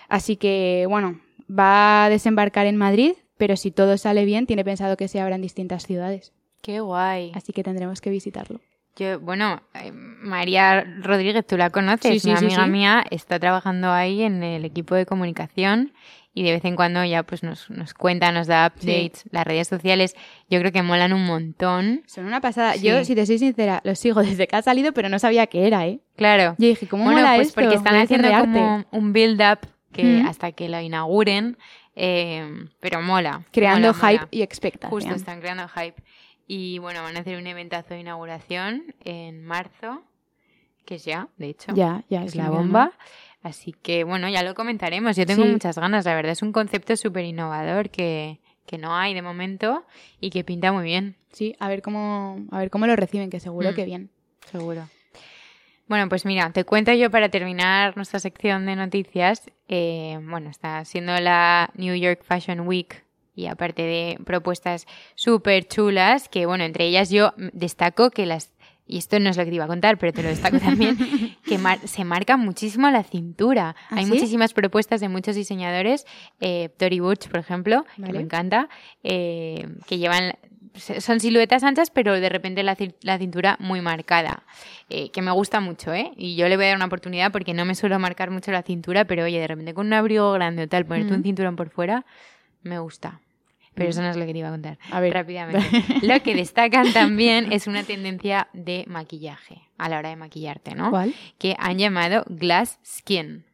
Así que, bueno, va a desembarcar en Madrid, pero si todo sale bien, tiene pensado que se abra en distintas ciudades. Qué guay. Así que tendremos que visitarlo. Yo, bueno, eh, María Rodríguez, tú la conoces, Sí, sí, una amiga sí. mía, está trabajando ahí en el equipo de comunicación y de vez en cuando ya pues nos, nos cuenta, nos da updates, las redes sociales, yo creo que molan un montón. Son una pasada. Yo, si te soy sincera, lo sigo desde que ha salido, pero no sabía qué era, ¿eh? Claro. Yo dije, ¿cómo bueno, mola pues esto? porque están haciendo como un build-up que Mm. hasta que lo inauguren, eh, pero mola. Creando mola, hype mola. y expectación. Justo, están creando hype. Y bueno, van a hacer un eventazo de inauguración en marzo, que es ya, de hecho. Ya, ya. es es la bomba. Así que bueno, ya lo comentaremos. Yo tengo Sí. muchas ganas, la verdad. Es un concepto súper innovador que, que no hay de momento y que pinta muy bien, Sí, a ver cómo, a ver cómo lo reciben, que seguro Mm. que bien. seguro. Bueno, pues mira, te cuento yo para terminar nuestra sección de noticias. eh, bueno, está siendo la New York Fashion Week y aparte de propuestas súper chulas, que bueno, entre ellas yo destaco que las, y esto no es lo que te iba a contar, pero te lo destaco también, que mar- se marca muchísimo la cintura. ¿Ah, Hay sí? muchísimas propuestas de muchos diseñadores, eh, Tory Burch, por ejemplo, que me encanta, eh, que llevan, son siluetas anchas, pero de repente la, la cintura muy marcada, eh, que me gusta mucho, ¿eh? Y yo le voy a dar una oportunidad porque no me suelo marcar mucho la cintura, pero oye, de repente con un abrigo grande o tal, ponerte un cinturón por fuera, me gusta. Pero eso no es lo que te iba a contar. A ver. Rápidamente. Lo que destacan también es una tendencia de maquillaje a la hora de maquillarte, ¿no? ¿Cuál? Que han llamado Glass Skin.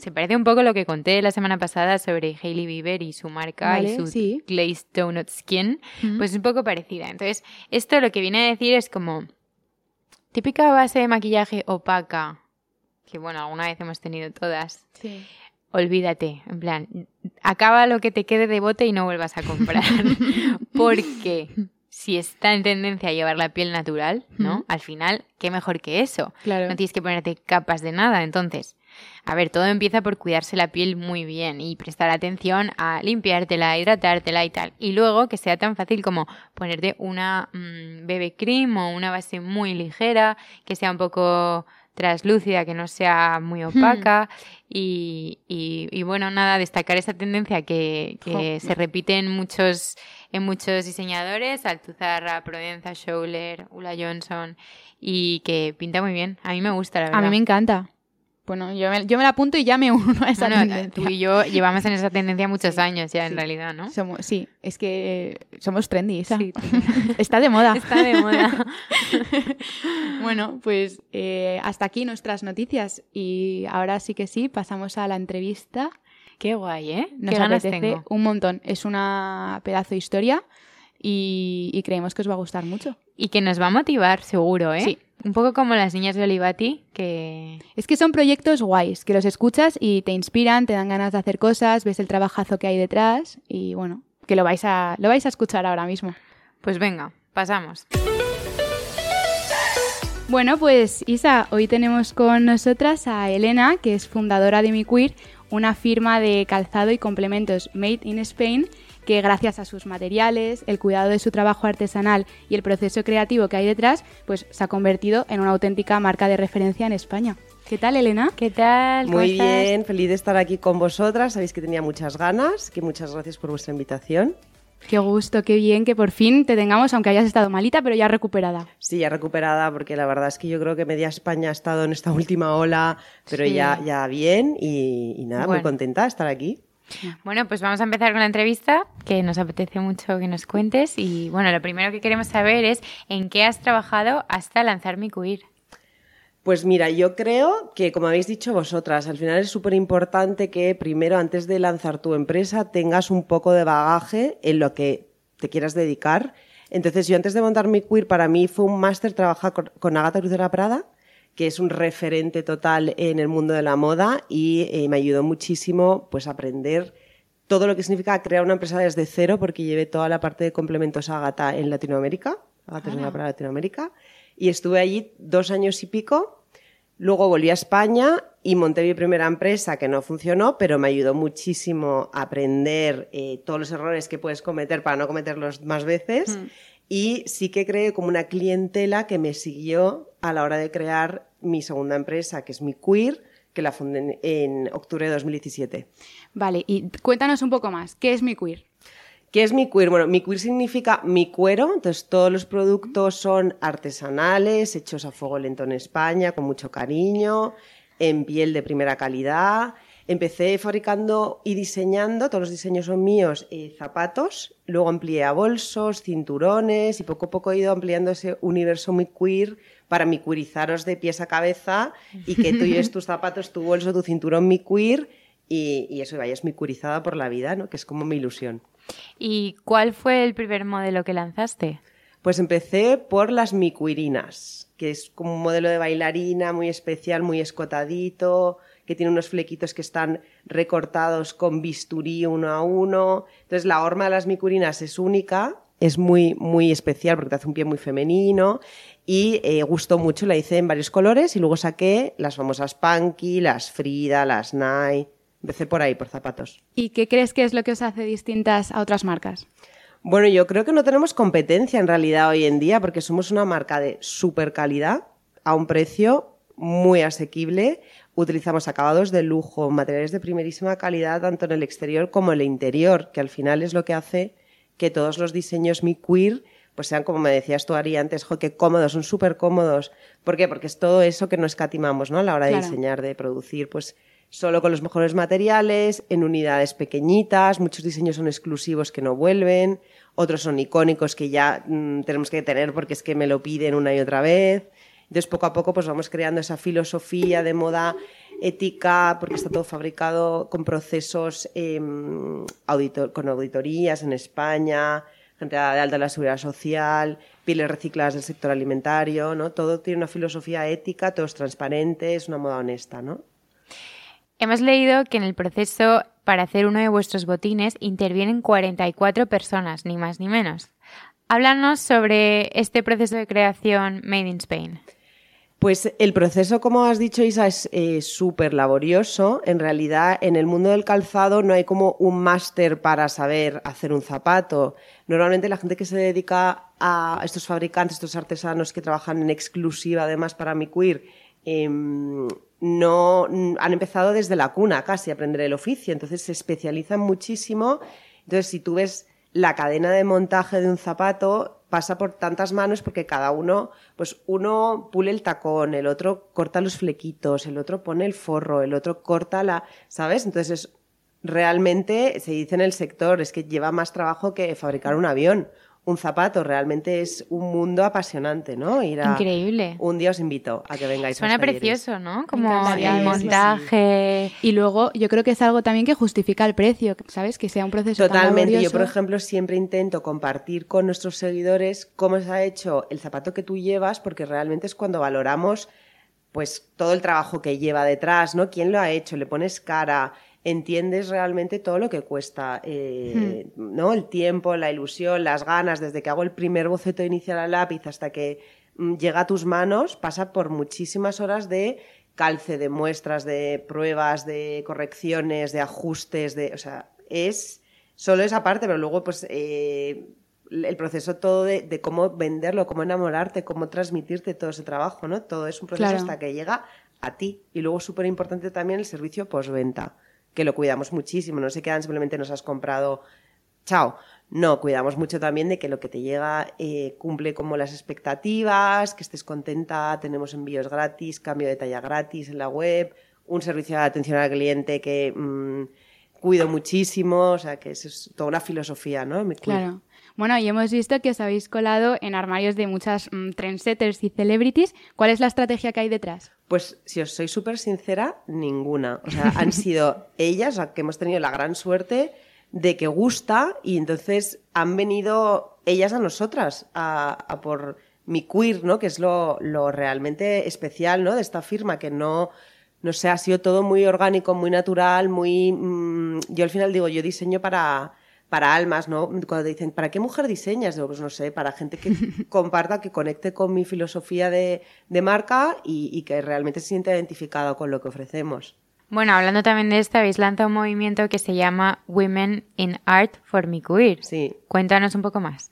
Se parece un poco a lo que conté la semana pasada sobre Hailey Bieber y su marca Vale, y su sí. Glazed Donut Skin. Pues es un poco parecida. Entonces, esto lo que viene a decir es como típica base de maquillaje opaca, que bueno, alguna vez hemos tenido todas. Sí. Olvídate, en plan, acaba lo que te quede de bote y no vuelvas a comprar. Porque si está en tendencia a llevar la piel natural, ¿no? Al final, qué mejor que eso. Claro. No tienes que ponerte capas de nada. Entonces, A ver, todo empieza por cuidarse la piel muy bien y prestar atención a limpiártela, hidratártela y tal. Y luego que sea tan fácil como ponerte una mm, bebé cream o una base muy ligera, que sea un poco traslúcida, que no sea muy Hmm. opaca. Y, y- y bueno, nada, destacar esa tendencia que, que se repite en muchos, en muchos diseñadores, Altuzarra, Provenza, Schouler, Ula Johnson, y que pinta muy bien. A mí me gusta, la verdad. A mí me encanta. Bueno, yo me, yo me la apunto y ya me uno a esa Bueno, tendencia. tú y yo llevamos en esa tendencia muchos años ya, en realidad, ¿no? Somos, sí, es que somos trendy. Sí, Está de moda. está de moda. Bueno, pues eh, hasta aquí nuestras noticias y ahora sí que sí, pasamos a la entrevista. Qué guay, ¿eh? Nos Qué ganas apetece tengo. un montón. Es una pedazo de historia y, y creemos que os va a gustar mucho. Y que nos va a motivar, seguro, ¿eh? Sí. Un poco como las niñas de Olivati, que... Es que son proyectos guays, que los escuchas y te inspiran, te dan ganas de hacer cosas, ves el trabajazo que hay detrás y bueno, que lo vais a, lo vais a escuchar ahora mismo. Pues venga, pasamos. Bueno, pues Isa, hoy tenemos con nosotras a Elena, que es fundadora de Mi Queer, una firma de calzado y complementos made in Spain que gracias a sus materiales, el cuidado de su trabajo artesanal y el proceso creativo que hay detrás, pues se ha convertido en una auténtica marca de referencia en España. ¿Qué tal, Elena? ¿Qué tal? ¿Cómo Muy estás? bien, feliz de estar aquí con vosotras. Sabéis que tenía muchas ganas, que muchas gracias por vuestra invitación. Qué gusto, qué bien que por fin te tengamos, aunque hayas estado malita, pero ya recuperada. Sí, ya recuperada, porque la verdad es que yo creo que media España ha estado en esta última ola, pero Sí. ya, ya bien y, y nada, Bueno. muy contenta de estar aquí. Bueno, pues vamos a empezar con la entrevista, que nos apetece mucho que nos cuentes. Y bueno, lo primero que queremos saber es en qué has trabajado hasta lanzar Mi Queer. Pues mira, yo creo que, como habéis dicho vosotras, al final es súper importante que primero, antes de lanzar tu empresa, tengas un poco de bagaje en lo que te quieras dedicar. Entonces, yo antes de montar mi queer, para mí fue un máster trabajar con, Agatha Cruz de la Prada, que es un referente total en el mundo de la moda y eh, me ayudó muchísimo pues a aprender todo lo que significa crear una empresa desde cero, porque llevé toda la parte de complementos Agatha en Latinoamérica, Agatha Cruz de la Prada Latinoamérica, y estuve allí dos años y pico. Luego volví a España y monté mi primera empresa que no funcionó, pero me ayudó muchísimo a aprender eh, todos los errores que puedes cometer para no cometerlos más veces. Y sí que creé como una clientela que me siguió a la hora de crear mi segunda empresa, que es mi Queer, que la fundé en, en octubre de 2017. Vale, y cuéntanos un poco más, ¿qué es Mi Queer? ¿Qué es mi queer? Bueno, mi queer significa mi cuero, entonces todos los productos son artesanales, hechos a fuego lento en España, con mucho cariño, en piel de primera calidad. Empecé fabricando y diseñando, todos los diseños son míos, eh, zapatos, luego amplié a bolsos, cinturones y poco a poco he ido ampliando ese universo muy queer para mi queerizaros de pies a cabeza y que tú lleves tus zapatos, tu bolso, tu cinturón mi queer y, y eso, vayas mi queerizada por la vida, ¿no? que es como mi ilusión. ¿Y cuál fue el primer modelo que lanzaste? Pues empecé por las micuirinas, que es como un modelo de bailarina muy especial, muy escotadito, que tiene unos flequitos que están recortados con bisturí uno a uno. Entonces la horma de las micuirinas es única, es muy, muy especial porque te hace un pie muy femenino y eh, gustó mucho, la hice en varios colores y luego saqué las famosas Punky, las Frida, las Nike. Empecé por ahí, por zapatos. ¿Y qué crees que es lo que os hace distintas a otras marcas? Bueno, yo creo que no tenemos competencia en realidad hoy en día porque somos una marca de super calidad a un precio muy asequible. Utilizamos acabados de lujo, materiales de primerísima calidad tanto en el exterior como en el interior, que al final es lo que hace que todos los diseños mi queer pues sean como me decías tú Ari antes, jo, que cómodos, son súper cómodos. ¿Por qué? Porque es todo eso que no escatimamos, ¿no? A la hora de Claro. diseñar, de producir, pues solo con los mejores materiales, en unidades pequeñitas, muchos diseños son exclusivos que no vuelven, otros son icónicos que ya mm, tenemos que tener porque es que me lo piden una y otra vez. Entonces, poco a poco, pues vamos creando esa filosofía de moda ética, porque está todo fabricado con procesos auditor- con auditorías en España, gente de alta en la seguridad social, pieles recicladas del sector alimentario, ¿no? Todo tiene una filosofía ética, todo es transparente, es una moda honesta, ¿no? Hemos leído que en el proceso para hacer uno de vuestros botines intervienen 44 personas, ni más ni menos. Háblanos sobre este proceso de creación Made in Spain. Pues el proceso, como has dicho, Isa, es eh, súper laborioso. En realidad, en el mundo del calzado no hay como un máster para saber hacer un zapato. Normalmente la gente que se dedica a estos fabricantes, estos artesanos que trabajan en exclusiva además para mi queer, em, no han empezado desde la cuna casi a aprender el oficio, entonces se especializan muchísimo. Entonces, si tú ves la cadena de montaje de un zapato, pasa por tantas manos porque cada uno, pues uno pule el tacón, el otro corta los flequitos, el otro pone el forro, el otro corta la, ¿sabes? Entonces realmente se dice en el sector, es que lleva más trabajo que fabricar un avión un zapato. Realmente es un mundo apasionante, ¿no? Ir Increíble. Un día os invito a que vengáis. Suena precioso, ¿no? Como el montaje. Y luego yo creo que es algo también que justifica el precio, ¿sabes? Que sea un proceso Totalmente. yo, por ejemplo, siempre intento compartir con nuestros seguidores cómo se ha hecho el zapato que tú llevas, porque realmente es cuando valoramos pues todo el trabajo que lleva detrás, ¿no? ¿Quién lo ha hecho? Le pones cara, entiendes realmente todo lo que cuesta, eh. ¿no? El tiempo, la ilusión, las ganas, desde que hago el primer boceto inicial al lápiz hasta que mm, llega a tus manos, pasa por muchísimas horas de calce, de muestras, de pruebas, de correcciones, de ajustes, de, o sea, es solo esa parte, pero luego pues eh, el proceso todo de, cómo venderlo, cómo enamorarte, cómo transmitirte todo ese trabajo, ¿no? Todo es un proceso hasta que llega a ti. Y luego súper importante también el servicio postventa que lo cuidamos muchísimo, no se quedan simplemente nos has comprado, chao. No, cuidamos mucho también de que lo que te llega eh, cumple como las expectativas, que estés contenta, tenemos envíos gratis, cambio de talla gratis en la web, un servicio de atención al cliente que mm, cuido muchísimo, o sea que es toda una filosofía, ¿no? claro. Bueno, y hemos visto que os habéis colado en armarios de muchas mm, trendsetters y celebrities. ¿Cuál es la estrategia que hay detrás? Pues si os soy súper sincera, ninguna. O sea, han sido ellas, que hemos tenido la gran suerte de que gusta y entonces han venido ellas a nosotras a, por mi queer, ¿no? Que es lo, realmente especial, ¿no? De esta firma, que no, no sé, ha sido todo muy orgánico, muy natural, muy... Mm, yo al final digo, yo diseño para para almas, ¿no? Cuando dicen, ¿para qué mujer diseñas? Digo, pues no sé, para gente que comparta, que conecte con mi filosofía de, marca y, que realmente se sienta identificado con lo que ofrecemos. Bueno, hablando también de esto, habéis lanzado un movimiento que se llama Women in Art for Me Queer. Sí. Cuéntanos un poco más.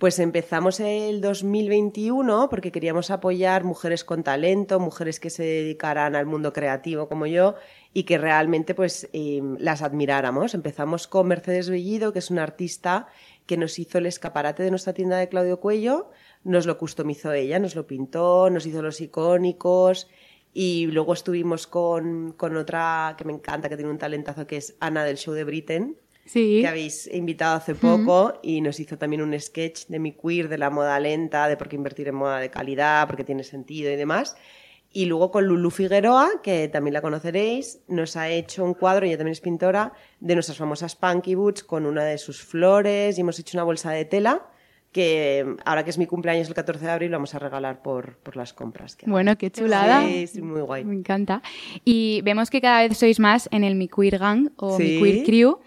Pues empezamos el 2021 porque queríamos apoyar mujeres con talento, mujeres que se dedicaran al mundo creativo como yo y que realmente pues em, las admiráramos. Empezamos con Mercedes Bellido, que es una artista que nos hizo el escaparate de nuestra tienda de Claudio Cuello, nos lo customizó ella, nos lo pintó, nos hizo los icónicos y luego estuvimos con, con otra que me encanta, que tiene un talentazo, que es Ana del Show de Britain, que habéis invitado hace poco y nos hizo también un sketch de mi queer, de la moda lenta, de por qué invertir en moda de calidad, porque tiene sentido y demás. Y luego con Lulu Figueroa, que también la conoceréis, nos ha hecho un cuadro, ella también es pintora, de nuestras famosas Punky Boots con una de sus flores y hemos hecho una bolsa de tela que ahora que es mi cumpleaños el 14 de abril, vamos a regalar por, por las compras. bueno, qué chulada. Sí, muy guay. Me encanta. Y vemos que cada vez sois más en el Mi Queer Gang o Mi Queer Crew.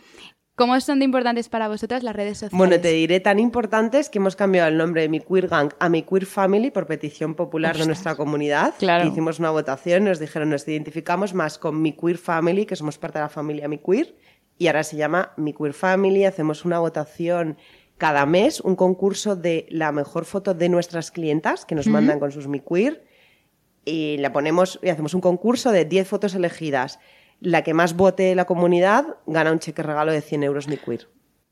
¿Cómo son de importantes para vosotras las redes sociales? Bueno, te diré tan importantes que hemos cambiado el nombre de mi Queer Gang a mi Queer Family por petición popular de nuestra comunidad. Claro. Hicimos una votación, nos dijeron, nos identificamos más con mi Queer Family, que somos parte de la familia Mi Queer, y ahora se llama Mi Queer Family. Hacemos una votación cada mes, un concurso de la mejor foto de nuestras clientas que nos mandan con sus Mi Queer, y la ponemos y hacemos un concurso de 10 fotos elegidas la que más vote la comunidad gana un cheque regalo de 100 euros mi queer.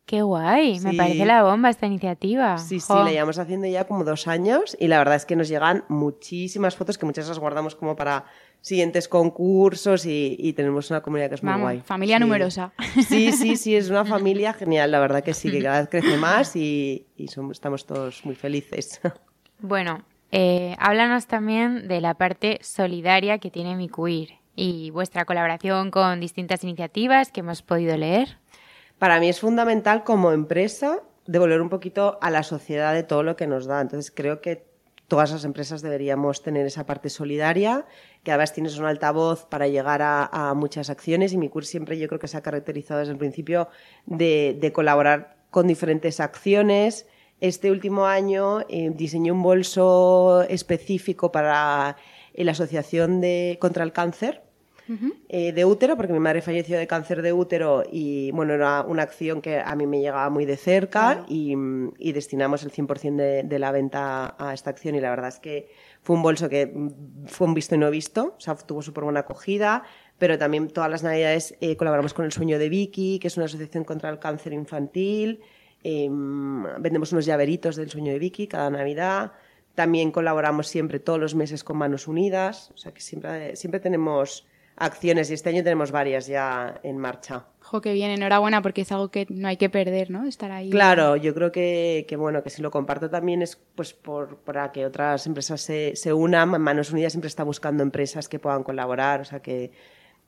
Qué guay, me parece la bomba esta iniciativa. Sí, sí, la llevamos haciendo ya como dos años y la verdad es que nos llegan muchísimas fotos que muchas las guardamos como para siguientes concursos y, tenemos una comunidad que es muy guay. Familia numerosa. Sí, sí, sí, es una familia genial, la verdad que sí, que cada vez crece más y, estamos todos muy felices. Bueno, eh, háblanos también de la parte solidaria que tiene mi queer y vuestra colaboración con distintas iniciativas que hemos podido leer. Para mí es fundamental como empresa devolver un poquito a la sociedad de todo lo que nos da. Entonces creo que todas las empresas deberíamos tener esa parte solidaria, que además tienes un altavoz para llegar a, muchas acciones y mi curso siempre yo creo que se ha caracterizado desde el principio de, colaborar con diferentes acciones. Este último año eh, diseñé un bolso específico para en la Asociación de, contra el Cáncer eh, de útero, porque mi madre falleció de cáncer de útero y bueno, era una acción que a mí me llegaba muy de cerca y, destinamos el 100% de, de la venta a esta acción y la verdad es que fue un bolso que fue un visto y no visto, o sea, tuvo súper buena acogida, pero también todas las navidades eh, colaboramos con El Sueño de Vicky, que es una asociación contra el cáncer infantil, em, vendemos unos llaveritos del Sueño de Vicky cada Navidad, también colaboramos siempre todos los meses con Manos Unidas, o sea que siempre, siempre tenemos acciones y este año tenemos varias ya en marcha. Jo, qué bien, enhorabuena porque es algo que no hay que perder, ¿no? Estar ahí. Claro, yo creo que, que bueno, que si lo comparto también es pues por, para que otras empresas se, se unan. Manos Unidas siempre está buscando empresas que puedan colaborar, o sea que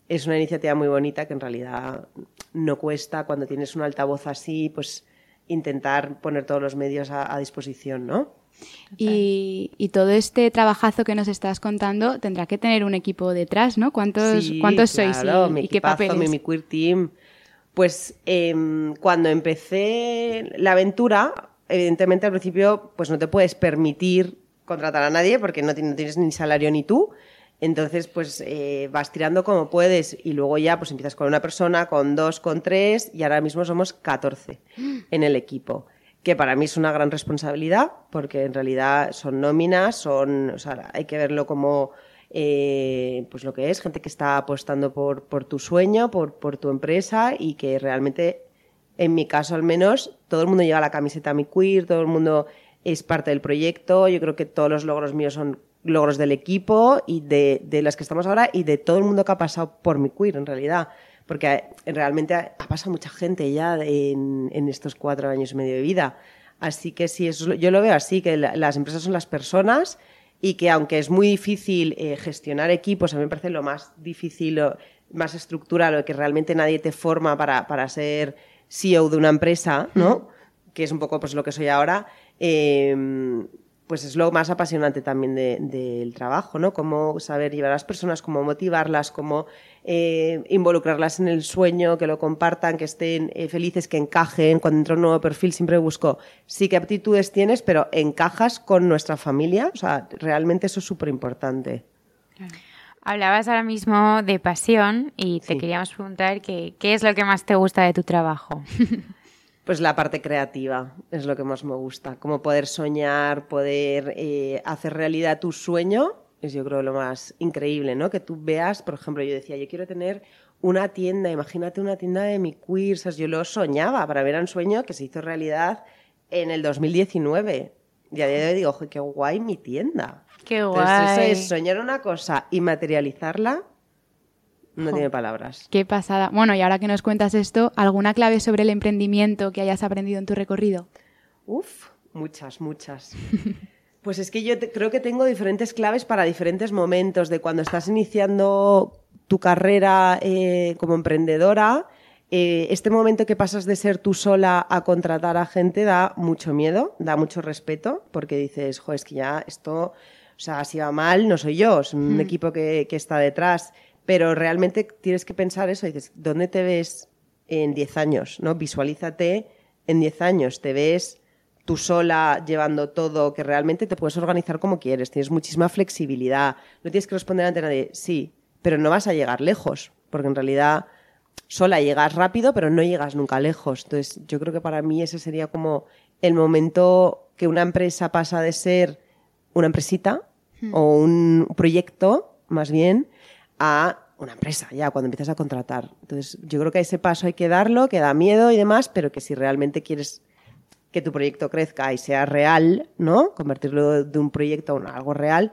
es una iniciativa muy bonita que en realidad no cuesta cuando tienes un altavoz así, pues intentar poner todos los medios a, a disposición, ¿no? Y, todo este trabajazo que nos estás contando tendrá que tener un equipo detrás, ¿no? ¿Cuántos, ¿cuántos sois y, qué papeles? Mi, queer team. Pues em, cuando empecé la aventura, evidentemente al principio pues no te puedes permitir contratar a nadie porque no tienes ni salario ni tú. Entonces, pues eh, vas tirando como puedes y luego ya pues empiezas con una persona, con dos, con tres y ahora mismo somos 14 en el equipo que para mí es una gran responsabilidad, porque en realidad son nóminas, son, o sea, hay que verlo como eh, pues lo que es, gente que está apostando por, por tu sueño, por, por tu empresa y que realmente, en mi caso al menos, todo el mundo lleva la camiseta Mi Queer, todo el mundo es parte del proyecto, yo creo que todos los logros míos son logros del equipo y de, de las que estamos ahora y de todo el mundo que ha pasado por Mi Queer en realidad porque realmente ha, pasado mucha gente ya en, estos cuatro años y medio de vida. Así que sí, eso, yo lo veo así, que las empresas son las personas y que aunque es muy difícil eh, gestionar equipos, a mí me parece lo más difícil, lo más estructural, lo que realmente nadie te forma para, para ser CEO de una empresa, ¿no? Que es un poco pues lo que soy ahora. Eh, pues es lo más apasionante también del trabajo, ¿no? Cómo saber llevar a las personas, cómo motivarlas, cómo eh, involucrarlas en el sueño, que lo compartan, que estén eh, felices, que encajen. Cuando entro un nuevo perfil siempre busco, sí qué aptitudes tienes, pero encajas con nuestra familia. O sea, realmente eso es súper importante. Hablabas ahora mismo de pasión y te queríamos preguntar qué es lo que más te gusta de tu trabajo. Pues la parte creativa es lo que más me gusta, como poder soñar, poder eh, hacer realidad tu sueño, es yo creo lo más increíble, ¿no? Que tú veas, por ejemplo, yo decía, yo quiero tener una tienda, imagínate una tienda de mi queer, yo lo soñaba para ver un sueño que se hizo realidad en el 2019. Y a día de hoy digo, qué guay mi tienda. Qué guay. eso es soñar una cosa y materializarla no tiene palabras. Qué pasada. Bueno, y ahora que nos cuentas esto, ¿alguna clave sobre el emprendimiento que hayas aprendido en tu recorrido? Uf, muchas, muchas. Pues es que yo creo que tengo diferentes claves para diferentes momentos, de cuando estás iniciando tu carrera eh, como emprendedora. Eh, este momento que pasas de ser tú sola a contratar a gente da mucho miedo, da mucho respeto, porque dices, jo, es que ya esto, o sea, si va mal, no soy yo, es un mm. equipo que, que está detrás pero realmente tienes que pensar eso, dices, ¿dónde te ves en 10 años? ¿no? Visualízate en 10 años, te ves tú sola llevando todo, que realmente te puedes organizar como quieres, tienes muchísima flexibilidad, no tienes que responder ante nadie, sí, pero no vas a llegar lejos, porque en realidad sola llegas rápido, pero no llegas nunca lejos. Entonces, yo creo que para mí ese sería como el momento que una empresa pasa de ser una empresita hmm. o un proyecto, más bien, a una empresa, ya cuando empiezas a contratar. Entonces, yo creo que ese paso hay que darlo, que da miedo y demás, pero que si realmente quieres que tu proyecto crezca y sea real, ¿no? Convertirlo de un proyecto a algo real,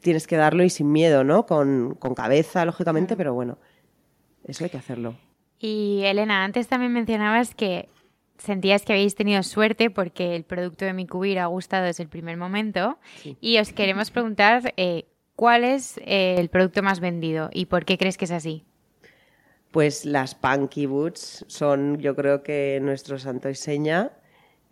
tienes que darlo y sin miedo, ¿no? Con, con cabeza, lógicamente, pero bueno, eso hay que hacerlo. Y Elena, antes también mencionabas que sentías que habéis tenido suerte porque el producto de mi cubir ha gustado desde el primer momento. Y os queremos preguntar eh, ¿Cuál es eh, el producto más vendido y por qué crees que es así? Pues las Punky Boots son, yo creo que nuestro santo y seña.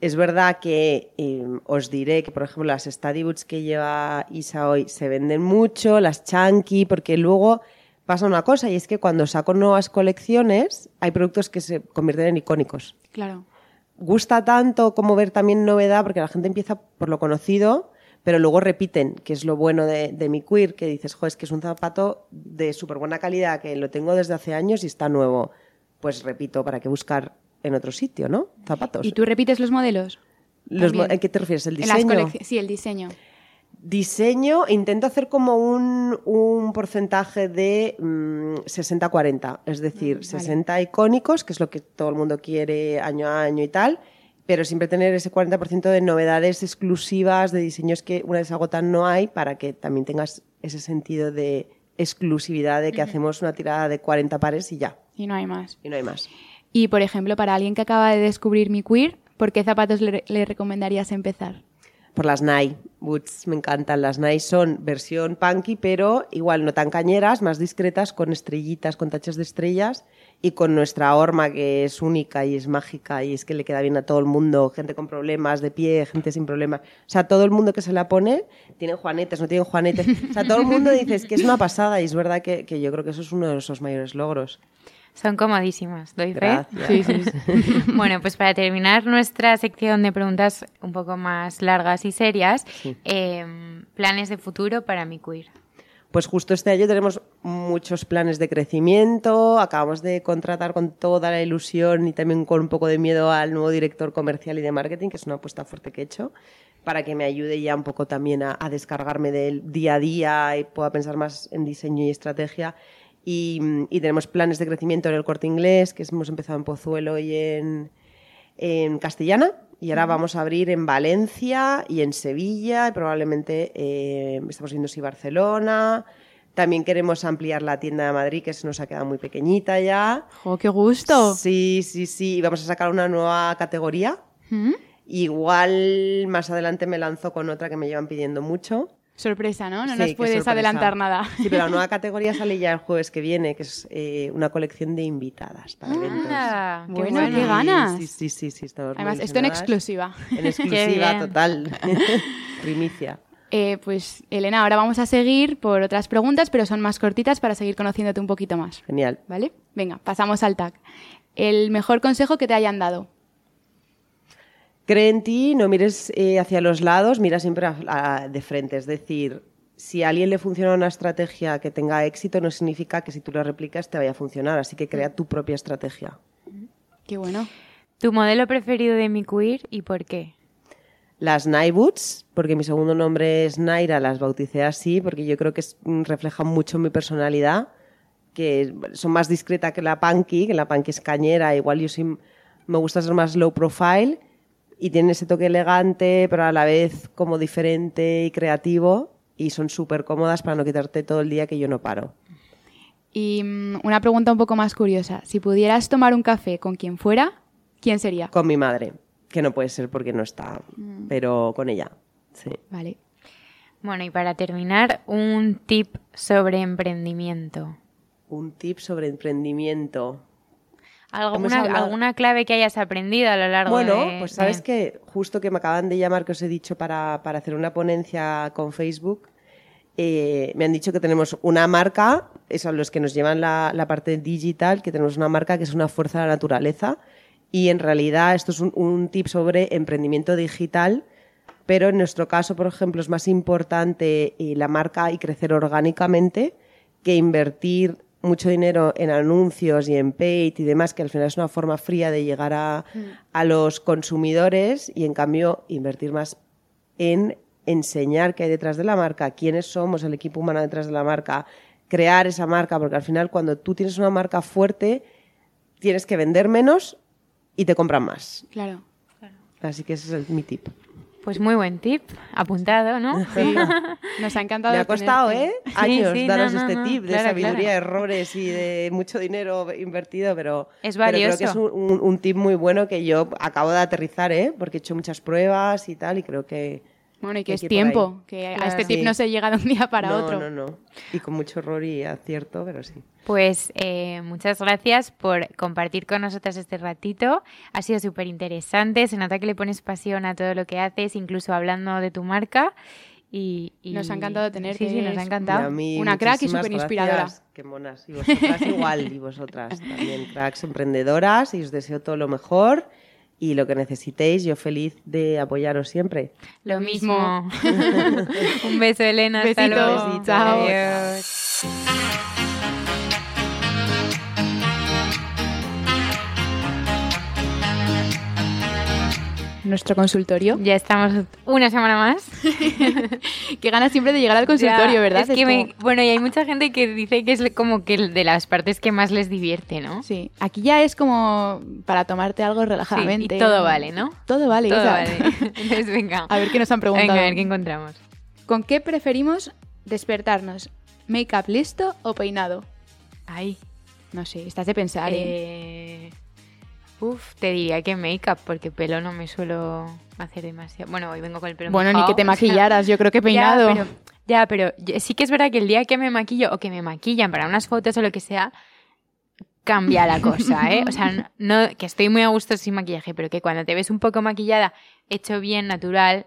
Es verdad que em, os diré que, por ejemplo, las Study Boots que lleva Isa hoy se venden mucho, las Chunky, porque luego pasa una cosa y es que cuando saco nuevas colecciones hay productos que se convierten en icónicos. Claro. Gusta tanto como ver también novedad porque la gente empieza por lo conocido pero luego repiten, que es lo bueno de, de mi queer, que dices, jo, es que es un zapato de súper buena calidad, que lo tengo desde hace años y está nuevo. Pues repito, ¿para qué buscar en otro sitio, no? Zapatos. ¿Y tú repites los modelos? Los mo-? ¿En qué te refieres? ¿El En las diseño? Sí, el diseño. Diseño, intento hacer como un, un porcentaje de mm, 60-40, es decir, 60 icónicos, que es lo que todo el mundo quiere año a año y tal, pero siempre tener ese 40% de novedades exclusivas, de diseños que una vez agotan no hay, para que también tengas ese sentido de exclusividad de que hacemos una tirada de 40 pares y ya, Y no hay más. y no hay más. Y, por ejemplo, para alguien que acaba de descubrir mi queer, ¿por qué zapatos le, recomendarías empezar? Por las Nike Boots, me encantan. Las Nike son versión punky, pero igual no tan cañeras, más discretas, con estrellitas, con tachas de estrellas y con nuestra horma que es única y es mágica y es que le queda bien a todo el mundo, gente con problemas de pie, gente sin problemas. O sea, todo el mundo que se la pone, tienen juanetes, no tienen juanetes. O sea, todo el mundo dice "Es que es una pasada y es verdad que, que yo creo que eso es uno de nuestros mayores logros. Son comodísimas, doy fe. Gracias. Sí, sí. Bueno, pues para terminar nuestra sección de preguntas un poco más largas y serias, eh, planes de futuro para mi queer. Pues justo este año tenemos muchos planes de crecimiento, acabamos de contratar con toda la ilusión y también con un poco de miedo al nuevo director comercial y de marketing, que es una apuesta fuerte que he hecho, para que me ayude ya un poco también a, a descargarme del día a día y pueda pensar más en diseño y estrategia. Y, y tenemos planes de crecimiento en el corte inglés, que hemos empezado en Pozuelo y en, en Castellana. Y ahora vamos a abrir en Valencia y en Sevilla y probablemente eh, estamos viendo si Barcelona. También queremos ampliar la tienda de Madrid, que se nos ha quedado muy pequeñita ya. ¡Jo, qué gusto! Sí, sí, sí. Y vamos a sacar una nueva categoría. ¿Mm? Igual más adelante me lanzo con otra que me llevan pidiendo mucho. Sorpresa, ¿no? No Sí, nos puedes adelantar nada. Sí, pero la nueva categoría sale ya el jueves que viene, que es eh, una colección de invitadas para eventos. Ah, qué Bueno, qué ganas. Sí, sí, sí, sí. estamos Además, esto en exclusiva. En exclusiva total. Primicia. Eh, pues, Elena, ahora vamos a seguir por otras preguntas, pero son más cortitas para seguir conociéndote un poquito más. Genial. ¿Vale? Venga, pasamos al tag. El mejor consejo que te hayan dado. Cree en ti, no mires eh, hacia los lados, mira siempre a- a- de frente. Es decir, si a alguien le funciona una estrategia que tenga éxito, no significa que si tú la replicas te vaya a funcionar. Así que crea tu propia estrategia. Qué bueno. ¿Tu modelo preferido de mi queer y por qué? Las Night Boots, porque mi segundo nombre es Naira, las bauticé así, porque yo creo que es- mm, reflejan mucho mi personalidad, que son más discreta que la punky, que la punky es cañera, igual yo sí me gusta ser más low profile y tienen ese toque elegante, pero a la vez como diferente y creativo y son súper cómodas para no quitarte todo el día que yo no paro. Y mm, una pregunta un poco más curiosa. Si pudieras tomar un café con quien fuera, ¿quién sería? Con mi madre, que no puede ser porque no está, pero con ella. Sí. Vale. Bueno, y para terminar, un tip sobre emprendimiento. Un tip sobre emprendimiento. ¿Alguna, alguna clave que hayas aprendido a lo largo Bueno, de...? pues sabes de- que justo que me acaban de llamar, que os he dicho, para, para hacer una ponencia con Facebook, eh, me han dicho que tenemos una marca, son los que nos llevan la, la parte digital, que tenemos una marca que es una fuerza de la naturaleza. Y en realidad esto es un, un tip sobre emprendimiento digital, pero en nuestro caso, por ejemplo, es más importante eh, la marca y crecer orgánicamente que invertir mucho dinero en anuncios y en paid y demás, que al final es una forma fría de llegar a, a los consumidores y en cambio invertir más en enseñar qué hay detrás de la marca, quiénes somos, el equipo humano detrás de la marca, crear esa marca, porque al final cuando tú tienes una marca fuerte, tienes que vender menos y te compran más. Claro. Así que ese es el- mi tip. Pues muy buen tip, apuntado, ¿no? Sí. Nos ha encantado. Me ha costado. ¿eh? Años sí, daros no, no, este no, tip de sabiduría, claro. errores y de mucho dinero invertido, pero, Es pero creo valioso. que es un, un- un tip muy bueno que yo acabo de aterrizar, ¿eh? Porque he hecho muchas pruebas y tal, y creo que... Bueno, y que es tiempo, que a Claro. este tip Sí. no se llega de un día para no, otro. No, no, Y con mucho error y acierto, pero sí. Pues eh, muchas gracias por compartir con nosotras este ratito. Ha sido súper interesante. Se nota que le pones pasión a todo lo que haces, incluso hablando de tu marca. Y, y- Nos ha encantado tenerte. Sí, sí, nos ha a encantado. mí, Una crack y superinspiradora. gracias. Qué monas. Y vosotras igual, y vosotras también, cracks emprendedoras, y os deseo todo lo mejor. Y lo que necesitéis, yo feliz de apoyaros siempre. Lo mismo. Un beso, Elena. Hasta luego. Besito. Chao. Adiós. Nuestro consultorio. Ya estamos una semana más. Que ganas siempre de llegar al consultorio, Ya, ¿verdad? Es que Es me- como- bueno, y hay mucha gente que dice que es como que de las partes que más les divierte, ¿no? Sí, aquí ya es como para tomarte algo Sí, relajadamente. y todo vale, ¿no? Todo vale, Todo vale. Entonces, venga. A ver qué nos han preguntado. Venga, a ver qué encontramos. ¿Con qué preferimos despertarnos? ¿Make-up listo o peinado? Ay, No sé, estás de pensar, ¿eh? eh... Uf, te diría que make-up, porque pelo no me suelo hacer demasiado. Bueno, hoy vengo con el pelo Bueno, ni que te o sea, maquillaras, yo creo que peinado. Ya, pero, ya, pero sí que es verdad que el día que me maquillo o que me maquillan para unas fotos o lo que sea, cambia la cosa, ¿eh? O sea, no, que estoy muy a gusto sin maquillaje, pero que cuando te ves un poco maquillada, hecho bien, natural,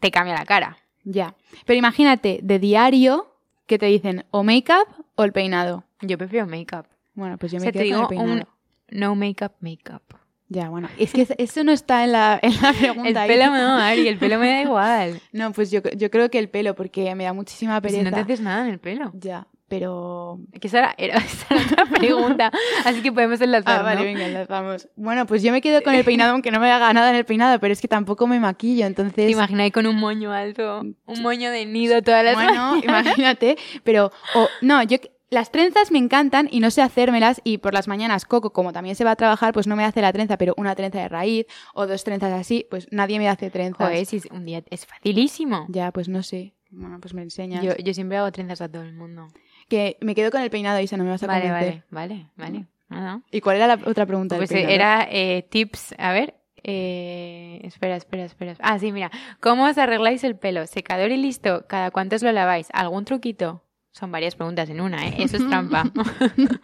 te cambia la cara. Ya. Pero imagínate, de diario, que te dicen o make-up o el peinado. Yo prefiero make-up. Bueno, pues yo O me te quedo con el un peinado. No make-up, make-up. Ya, bueno. Es que eso no está en la, en la El pregunta. ahí. pelo no, Ari, el pelo me da igual. No, pues yo, yo creo que el pelo, porque me da muchísima Pues si pereza. no te haces nada en el pelo. Ya, pero... Que esa era, era- esa era otra pregunta. Así que podemos enlazar, Ah, vale, ¿no? venga, enlazamos. Bueno, pues yo me quedo con el peinado, aunque no me haga nada en el peinado, pero es que tampoco me maquillo, entonces... Te imaginas ahí con un moño alto, un moño de nido todas las Bueno, mañanas? imagínate, pero... o- no, yo... Las trenzas me encantan y no sé hacérmelas y por las mañanas Coco, como también se va a trabajar, pues no me hace la trenza, pero una trenza de raíz o dos trenzas así, pues nadie me hace trenzas. Joder, si es- un día es facilísimo. Ya, pues no sé. Bueno, pues me enseñas. Yo, yo siempre hago trenzas a todo el mundo. Que me quedo con el peinado, Isa, no me vas a Vale, convencer. vale, vale, vale. ¿Y cuál era la otra pregunta Pues eh, era eh, tips, a ver. eh, espera, espera, espera. Ah, sí, mira. ¿Cómo os arregláis el pelo? ¿Secador y listo? ¿Cada cuánto os lo laváis? ¿Algún truquito? Son varias preguntas en una, ¿eh? Eso es trampa.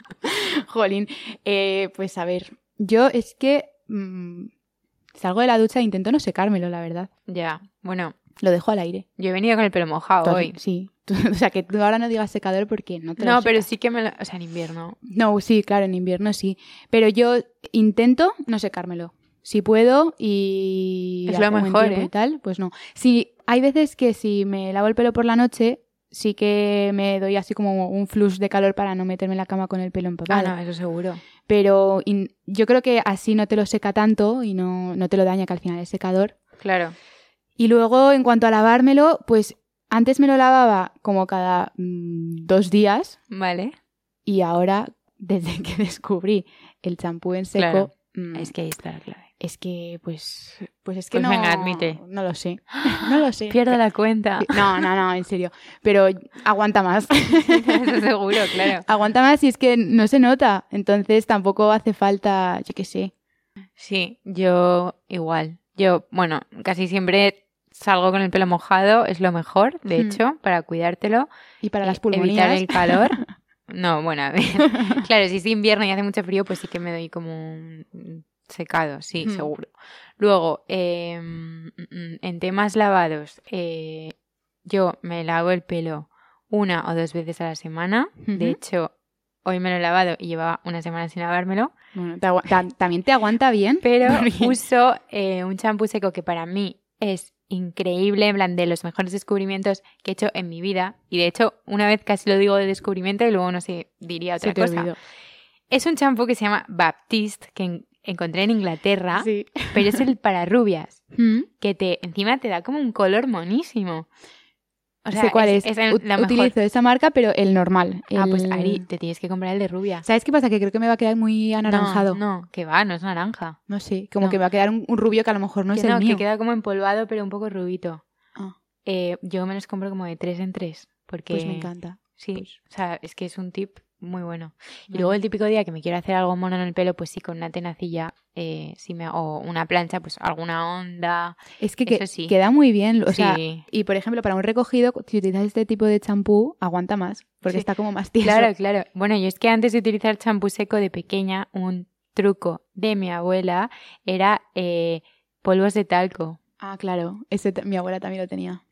Jolín. Eh, pues a ver, yo es que mm, salgo de la ducha e intento no secármelo, la verdad. ya, bueno, Lo dejo al aire. yo he venido con el pelo mojado hoy. Sí. Tú- o sea, que tú ahora no digas secador porque no te lo No, pero sí que me lo... O sea, en invierno. No, sí, claro, en invierno sí. Pero yo intento no secármelo. Si puedo y... Es lo mejor, ¿eh? Y tal, pues no. Sí, hay veces que si me lavo el pelo por la noche, sí que me doy así como un flush de calor para no meterme en la cama con el pelo Ah, empapado. no, eso seguro. Pero yo creo que así no te lo seca tanto y no, no te lo daña, que al final es secador. Claro. Y luego, en cuanto a lavármelo, pues antes me lo lavaba como cada mm, dos días Vale. y ahora, desde que descubrí el champú en seco, Claro. mm, Es que ahí está la clave. Es que, pues, pues es que Pues no, venga, admite. no lo sé, no lo sé. Pierdo la cuenta. No, no, no, en serio. Pero aguanta más. Eso seguro, claro. aguanta más y es que no se nota. Entonces tampoco hace falta, yo qué sé. Sí, yo igual. Yo, bueno, casi siempre salgo con el pelo mojado, es lo mejor, de hecho, para cuidártelo. Y para Eh, las Evitar pulmonías. el calor. No, bueno, a ver. claro, si es invierno y hace mucho frío, pues sí que me doy como un secado, sí, seguro. Luego, eh, mm, mm, en temas lavados, eh, yo me lavo el pelo una o dos veces a la semana. De hecho, hoy me lo he lavado y llevaba una semana sin lavármelo. Bueno, te también te aguanta bien. Pero uso eh, un champú seco que para mí es increíble, en plan de los mejores descubrimientos que he hecho en mi vida. Y de hecho, una vez casi lo digo de descubrimiento y luego no sé, diría otra Se te cosa. Es un champú que se llama Baptiste, que encontré en Inglaterra, Sí. pero es el para rubias, Mm. que te encima te da como un color monísimo. O sea, sé cuál es. es el- Ut- la mejor. Utilizo esa marca, pero el normal. Ah, pues el- Ari, te tienes que comprar el de rubia. ¿Sabes qué pasa? Que creo que me va a quedar muy anaranjado. No, No, no, que va, no es naranja. sé, como No. que me va a quedar un, un rubio que a lo mejor no que es el no, mío. que queda como empolvado, pero un poco rubito. Ah, Eh, yo me los compro como de tres en tres. Porque pues me encanta. Sí, Pues- o sea, es que es un tip muy bueno. Y luego el típico día que me quiero hacer algo mono en el pelo, pues sí, con una tenacilla, eh, sí me, o una plancha, pues alguna onda. Es que, que- sí. queda muy bien. O sea, sí. y por ejemplo, para un recogido, si utilizas este tipo de champú, aguanta más. Porque Sí. está como más tieso. Claro, claro. Bueno, yo es que antes de utilizar champú seco de pequeña, un truco de mi abuela era eh, polvos de talco. Ah, claro. Ese mi abuela también lo tenía.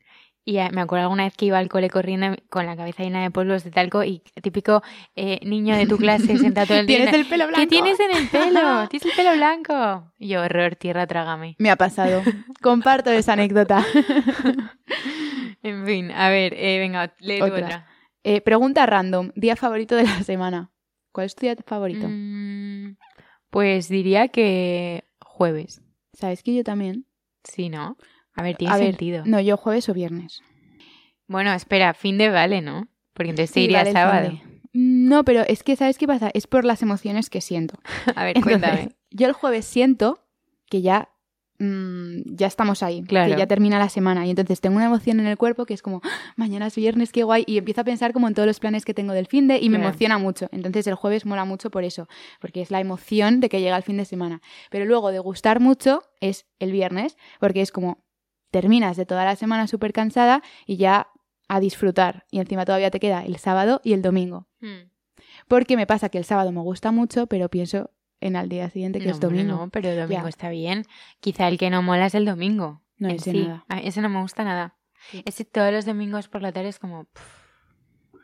Y eh, me acuerdo alguna vez que iba al cole corriendo con la cabeza llena de polvos de talco y típico eh, niño de tu clase sentado todo el día. Tienes el pelo blanco. ¿Qué tienes en el pelo? Tienes el pelo blanco. Y horror, tierra, trágame. Me ha pasado. Comparto esa anécdota. En fin, a ver, eh, venga, lee tu Otra. otra. Eh, pregunta random. Día favorito de la semana. ¿Cuál es tu día favorito? Mm, pues diría que jueves. ¿Sabes que yo también? Sí, ¿no? A ver, tiene A ver, sentido. No, yo jueves o viernes. Bueno, espera, fin de vale, ¿no? Porque entonces te Sí, iría vale sábado. de. No, pero es que, ¿sabes qué pasa? Es por las emociones que siento. A ver, Entonces, cuéntame. yo el jueves siento que ya, mm, ya estamos ahí, Claro. que ya termina la semana y entonces tengo una emoción en el cuerpo que es como, "Ah, mañana es viernes, qué guay, y empiezo a pensar como en todos los planes que tengo del fin de y me Claro. emociona mucho. Entonces el jueves mola mucho por eso, porque es la emoción de que llega el fin de semana. Pero luego de gustar mucho es el viernes, porque es como terminas de toda la semana súper cansada y ya a disfrutar. Y encima todavía te queda el sábado y el domingo. Hmm. Porque me pasa que el sábado me gusta mucho, pero pienso en al día siguiente que No, es domingo. no, pero el domingo Ya. está bien. Quizá el que no mola es el domingo. No, ese sí. nada. A ese no me gusta nada. Sí. Ese todos los domingos por la tarde es como... pff,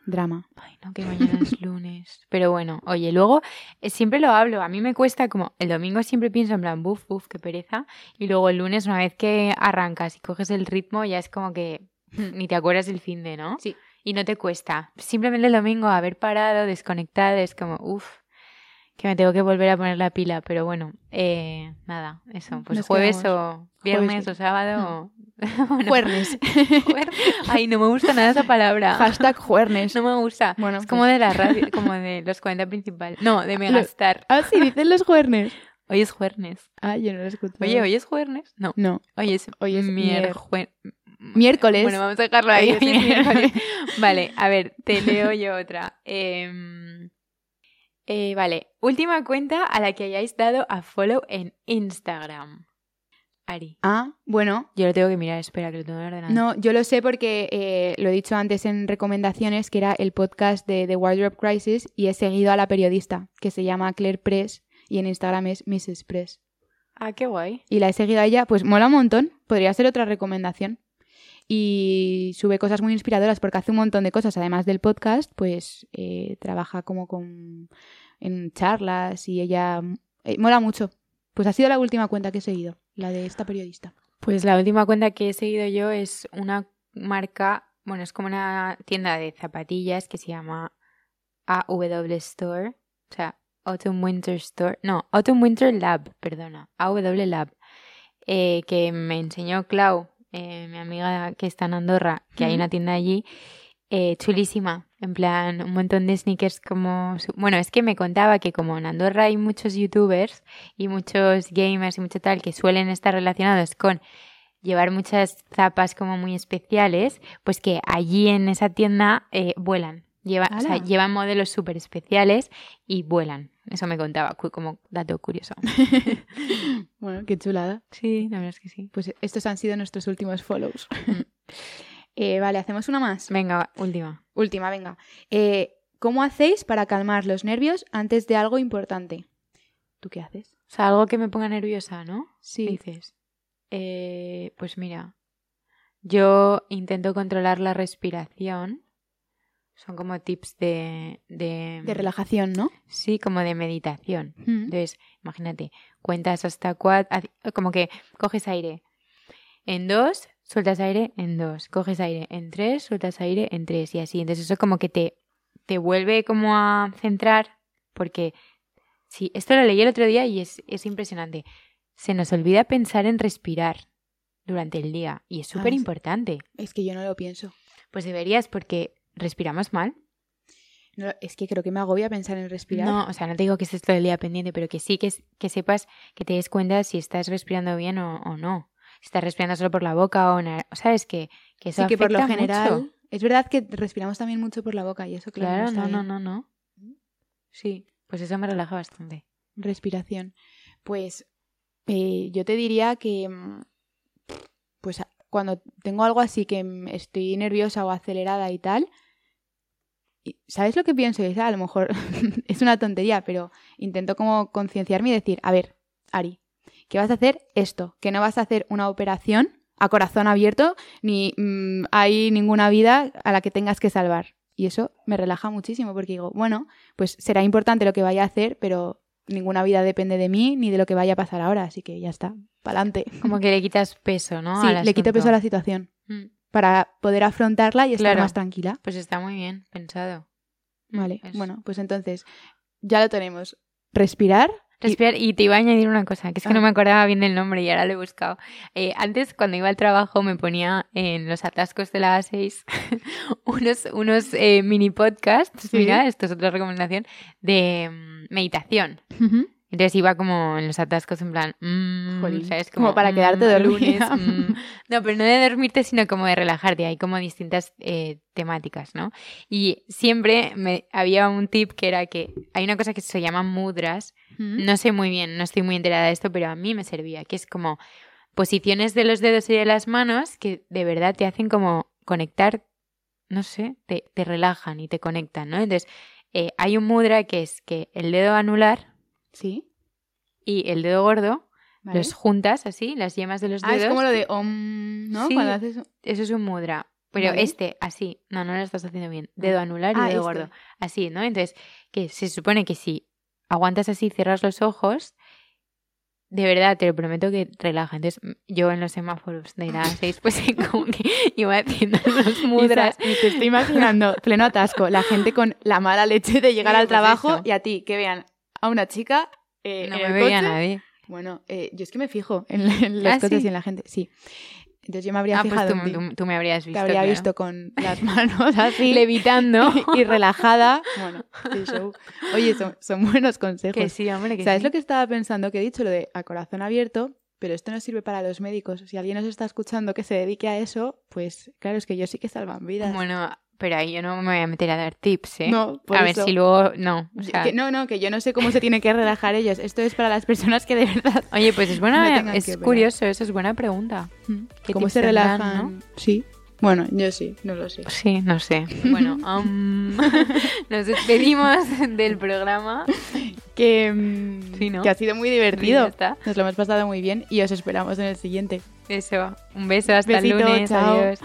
Drama. Ay, no, que mañana es lunes. Pero bueno, oye, luego eh, siempre lo hablo. A mí me cuesta como el domingo siempre pienso en plan, buf, buf, qué pereza. Y luego el lunes, una vez que arrancas y coges el ritmo, ya es como que ni te acuerdas del fin de, ¿no? Sí. Y no te cuesta. Simplemente el domingo haber parado, desconectado, es como, uff, que me tengo que volver a poner la pila. Pero bueno, eh, nada, eso. Pues Nos jueves quedamos. o viernes Jueves. o sábado o... Bueno, Juernes. juer- Ay, no me gusta nada esa palabra. Hashtag juernes. No me gusta. Bueno, es como pues- de la radio, como de los 40 principales. No, de Megastar. Ah, sí, dicen los juernes. Hoy es jueves. Ah, yo no lo escucho. Oye, ¿hoy es jueves? No. No. Hoy es, Hoy es mierjue- Miércoles. Bueno, vamos a dejarlo ahí. Hoy es miércoles. vale, a ver, te leo yo otra. Em, eh, vale, última cuenta a la que hayáis dado a follow en Instagram. Ari. Ah, bueno. Yo lo tengo que mirar, espera, que lo tengo en ordenador. No, yo lo sé porque eh, lo he dicho antes en recomendaciones, que era el podcast de The Wardrobe Crisis y he seguido a la periodista, que se llama Claire Press y en Instagram es Mrs. Press. Ah, qué guay. y la he seguido a ella, pues mola un montón. Podría ser otra recomendación. Y sube cosas muy inspiradoras porque hace un montón de cosas. Además del podcast, pues eh, trabaja como con en charlas y ella eh, mola mucho. Pues ha sido la última cuenta que he seguido, la de esta periodista. Pues la última cuenta que he seguido yo es una marca, bueno, es como una tienda de zapatillas que se llama AW Store, o sea, Autumn Winter Store, no, Autumn Winter Lab, perdona, AW Lab, eh, que me enseñó Clau, eh, mi amiga que está en Andorra, que hay una tienda allí, eh, chulísima, en plan, un montón de sneakers como... su- Bueno, es que me contaba que como en Andorra hay muchos youtubers y muchos gamers y mucho tal que suelen estar relacionados con llevar muchas zapas como muy especiales, pues que allí en esa tienda eh, vuelan. Lleva, o sea, llevan modelos súper especiales y vuelan. Eso me contaba como dato curioso. Bueno, qué chulada. Sí, la verdad es que sí. Pues estos han sido nuestros últimos follows. Eh, vale, hacemos una más. Venga, última. Última, venga. Eh, ¿Cómo hacéis para calmar los nervios antes de algo importante? ¿Tú qué haces? O sea, algo que me ponga nerviosa, ¿no? Sí. Dices. Eh, pues mira, yo intento controlar la respiración. Son como tips de, de... De relajación, ¿no? Sí, como de meditación. Mm. Entonces, imagínate, cuentas hasta cuatro, como que coges aire en dos, sueltas aire en dos, coges aire en tres, sueltas aire en tres y así. Entonces eso como que te, te vuelve como a centrar porque, sí, esto lo leí el otro día y es, es impresionante. Se nos olvida pensar en respirar durante el día y es Ah, súper importante. Es que yo no lo pienso. Pues deberías porque respiramos mal. No, es que creo que me agobia pensar en respirar. No, o sea, no te digo que estés todo el día pendiente, pero que sí que, que sepas, que te des cuenta si estás respirando bien o, o no. Si estás respirando solo por la boca o, na- ¿sabes? Que, que eso sí que por lo general. mucho. Es verdad que respiramos también mucho por la boca y eso, claro. Claro, no, no, no, no. Sí, pues eso me relaja bastante. Respiración. Pues eh, yo te diría que. mm, Pues cuando tengo algo así que mm, estoy nerviosa o acelerada y tal. Y- ¿Sabes lo que pienso? Es, a lo mejor es una tontería, pero intento como concienciarme y decir, a ver, Ari, que vas a hacer esto, que no vas a hacer una operación a corazón abierto, ni mm, hay ninguna vida a la que tengas que salvar. Y eso me relaja muchísimo porque digo, bueno, pues será importante lo que vaya a hacer, pero ninguna vida depende de mí ni de lo que vaya a pasar ahora, así que ya está, para adelante. Como que le quitas peso, ¿no? Sí, le quito peso a la situación Mm, para poder afrontarla y estar Claro. más tranquila. Pues está muy bien pensado. Vale, es- bueno, pues entonces ya lo tenemos. Respirar. Respirar, y te iba a añadir una cosa, que es que no Ah. me acordaba bien del nombre y ahora lo he buscado. Eh, antes, cuando iba al trabajo, me ponía en los atascos de la A6 unos, unos eh, mini podcasts, Sí. mira, esto es otra recomendación, de mm, meditación. Ujú. Entonces iba como en los atascos en plan, mm, Jolín, ¿sabes? como para quedarte mm, dormida. lunes, mm. No, pero no de dormirte, sino como de relajarte. Hay como distintas eh, temáticas, ¿no? Y siempre me, había un tip que era que hay una cosa que se llama mudras. Ujú. No sé muy bien, no estoy muy enterada de esto, pero a mí me servía, que es como posiciones de los dedos y de las manos que de verdad te hacen como conectar, no sé, te, te relajan y te conectan, ¿no? Entonces, eh, hay un mudra que es que el dedo anular Sí. y el dedo gordo vale. los juntas así, las yemas de los Ah, dedos. es como lo de om, ¿no? Sí. Cuando haces... Eso es un mudra. Pero Vale. este, así, no, no lo estás haciendo bien. Dedo anular y Ah, dedo este. gordo. Así, ¿no? Entonces, que se supone que si aguantas así, cierras los ojos, de verdad, te lo prometo que relaja. Entonces, yo en los semáforos de la 6, pues como que iba haciendo los mudras. Y te estoy imaginando, pleno atasco, la gente con la mala leche de llegar Sí, al pues trabajo eso. y a ti que vean a una chica eh, No en me el veía coche. nadie. Bueno, eh, yo es que me fijo en, en los ¿Ah, coches sí? y en la gente, sí. Entonces yo me habría Ah, pues fijado tú, en ti. tú- tú me habrías Te visto. habría claro. visto con las manos así Levitando. y relajada. Bueno, qué show. Oye, son, son buenos consejos. que sí, hombre, que ¿Sabes sí. lo que estaba pensando? Que he dicho lo de a corazón abierto, pero esto no sirve para los médicos. Si alguien nos está escuchando que se dedique a eso, pues claro, es que yo sí que salvan vidas. Bueno, pero ahí yo no me voy a meter a dar tips, ¿eh? No, por a ver si luego... No, o sea, Que no, no, que yo no sé cómo se tienen que relajar ellos. Esto es para las personas que de verdad. Oye, pues es buena, No es curioso, eso es buena pregunta. ¿Qué ¿Cómo se relajan? Sí. Bueno, yo sí, no lo sé. Sí, no sé. Bueno, am, nos despedimos del programa. Que, mm, Sí, ¿no? que ha sido muy divertido. está. Nos lo hemos pasado muy bien y os esperamos en el siguiente. Eso. Un beso, hasta Besito, el lunes. chao. Adiós.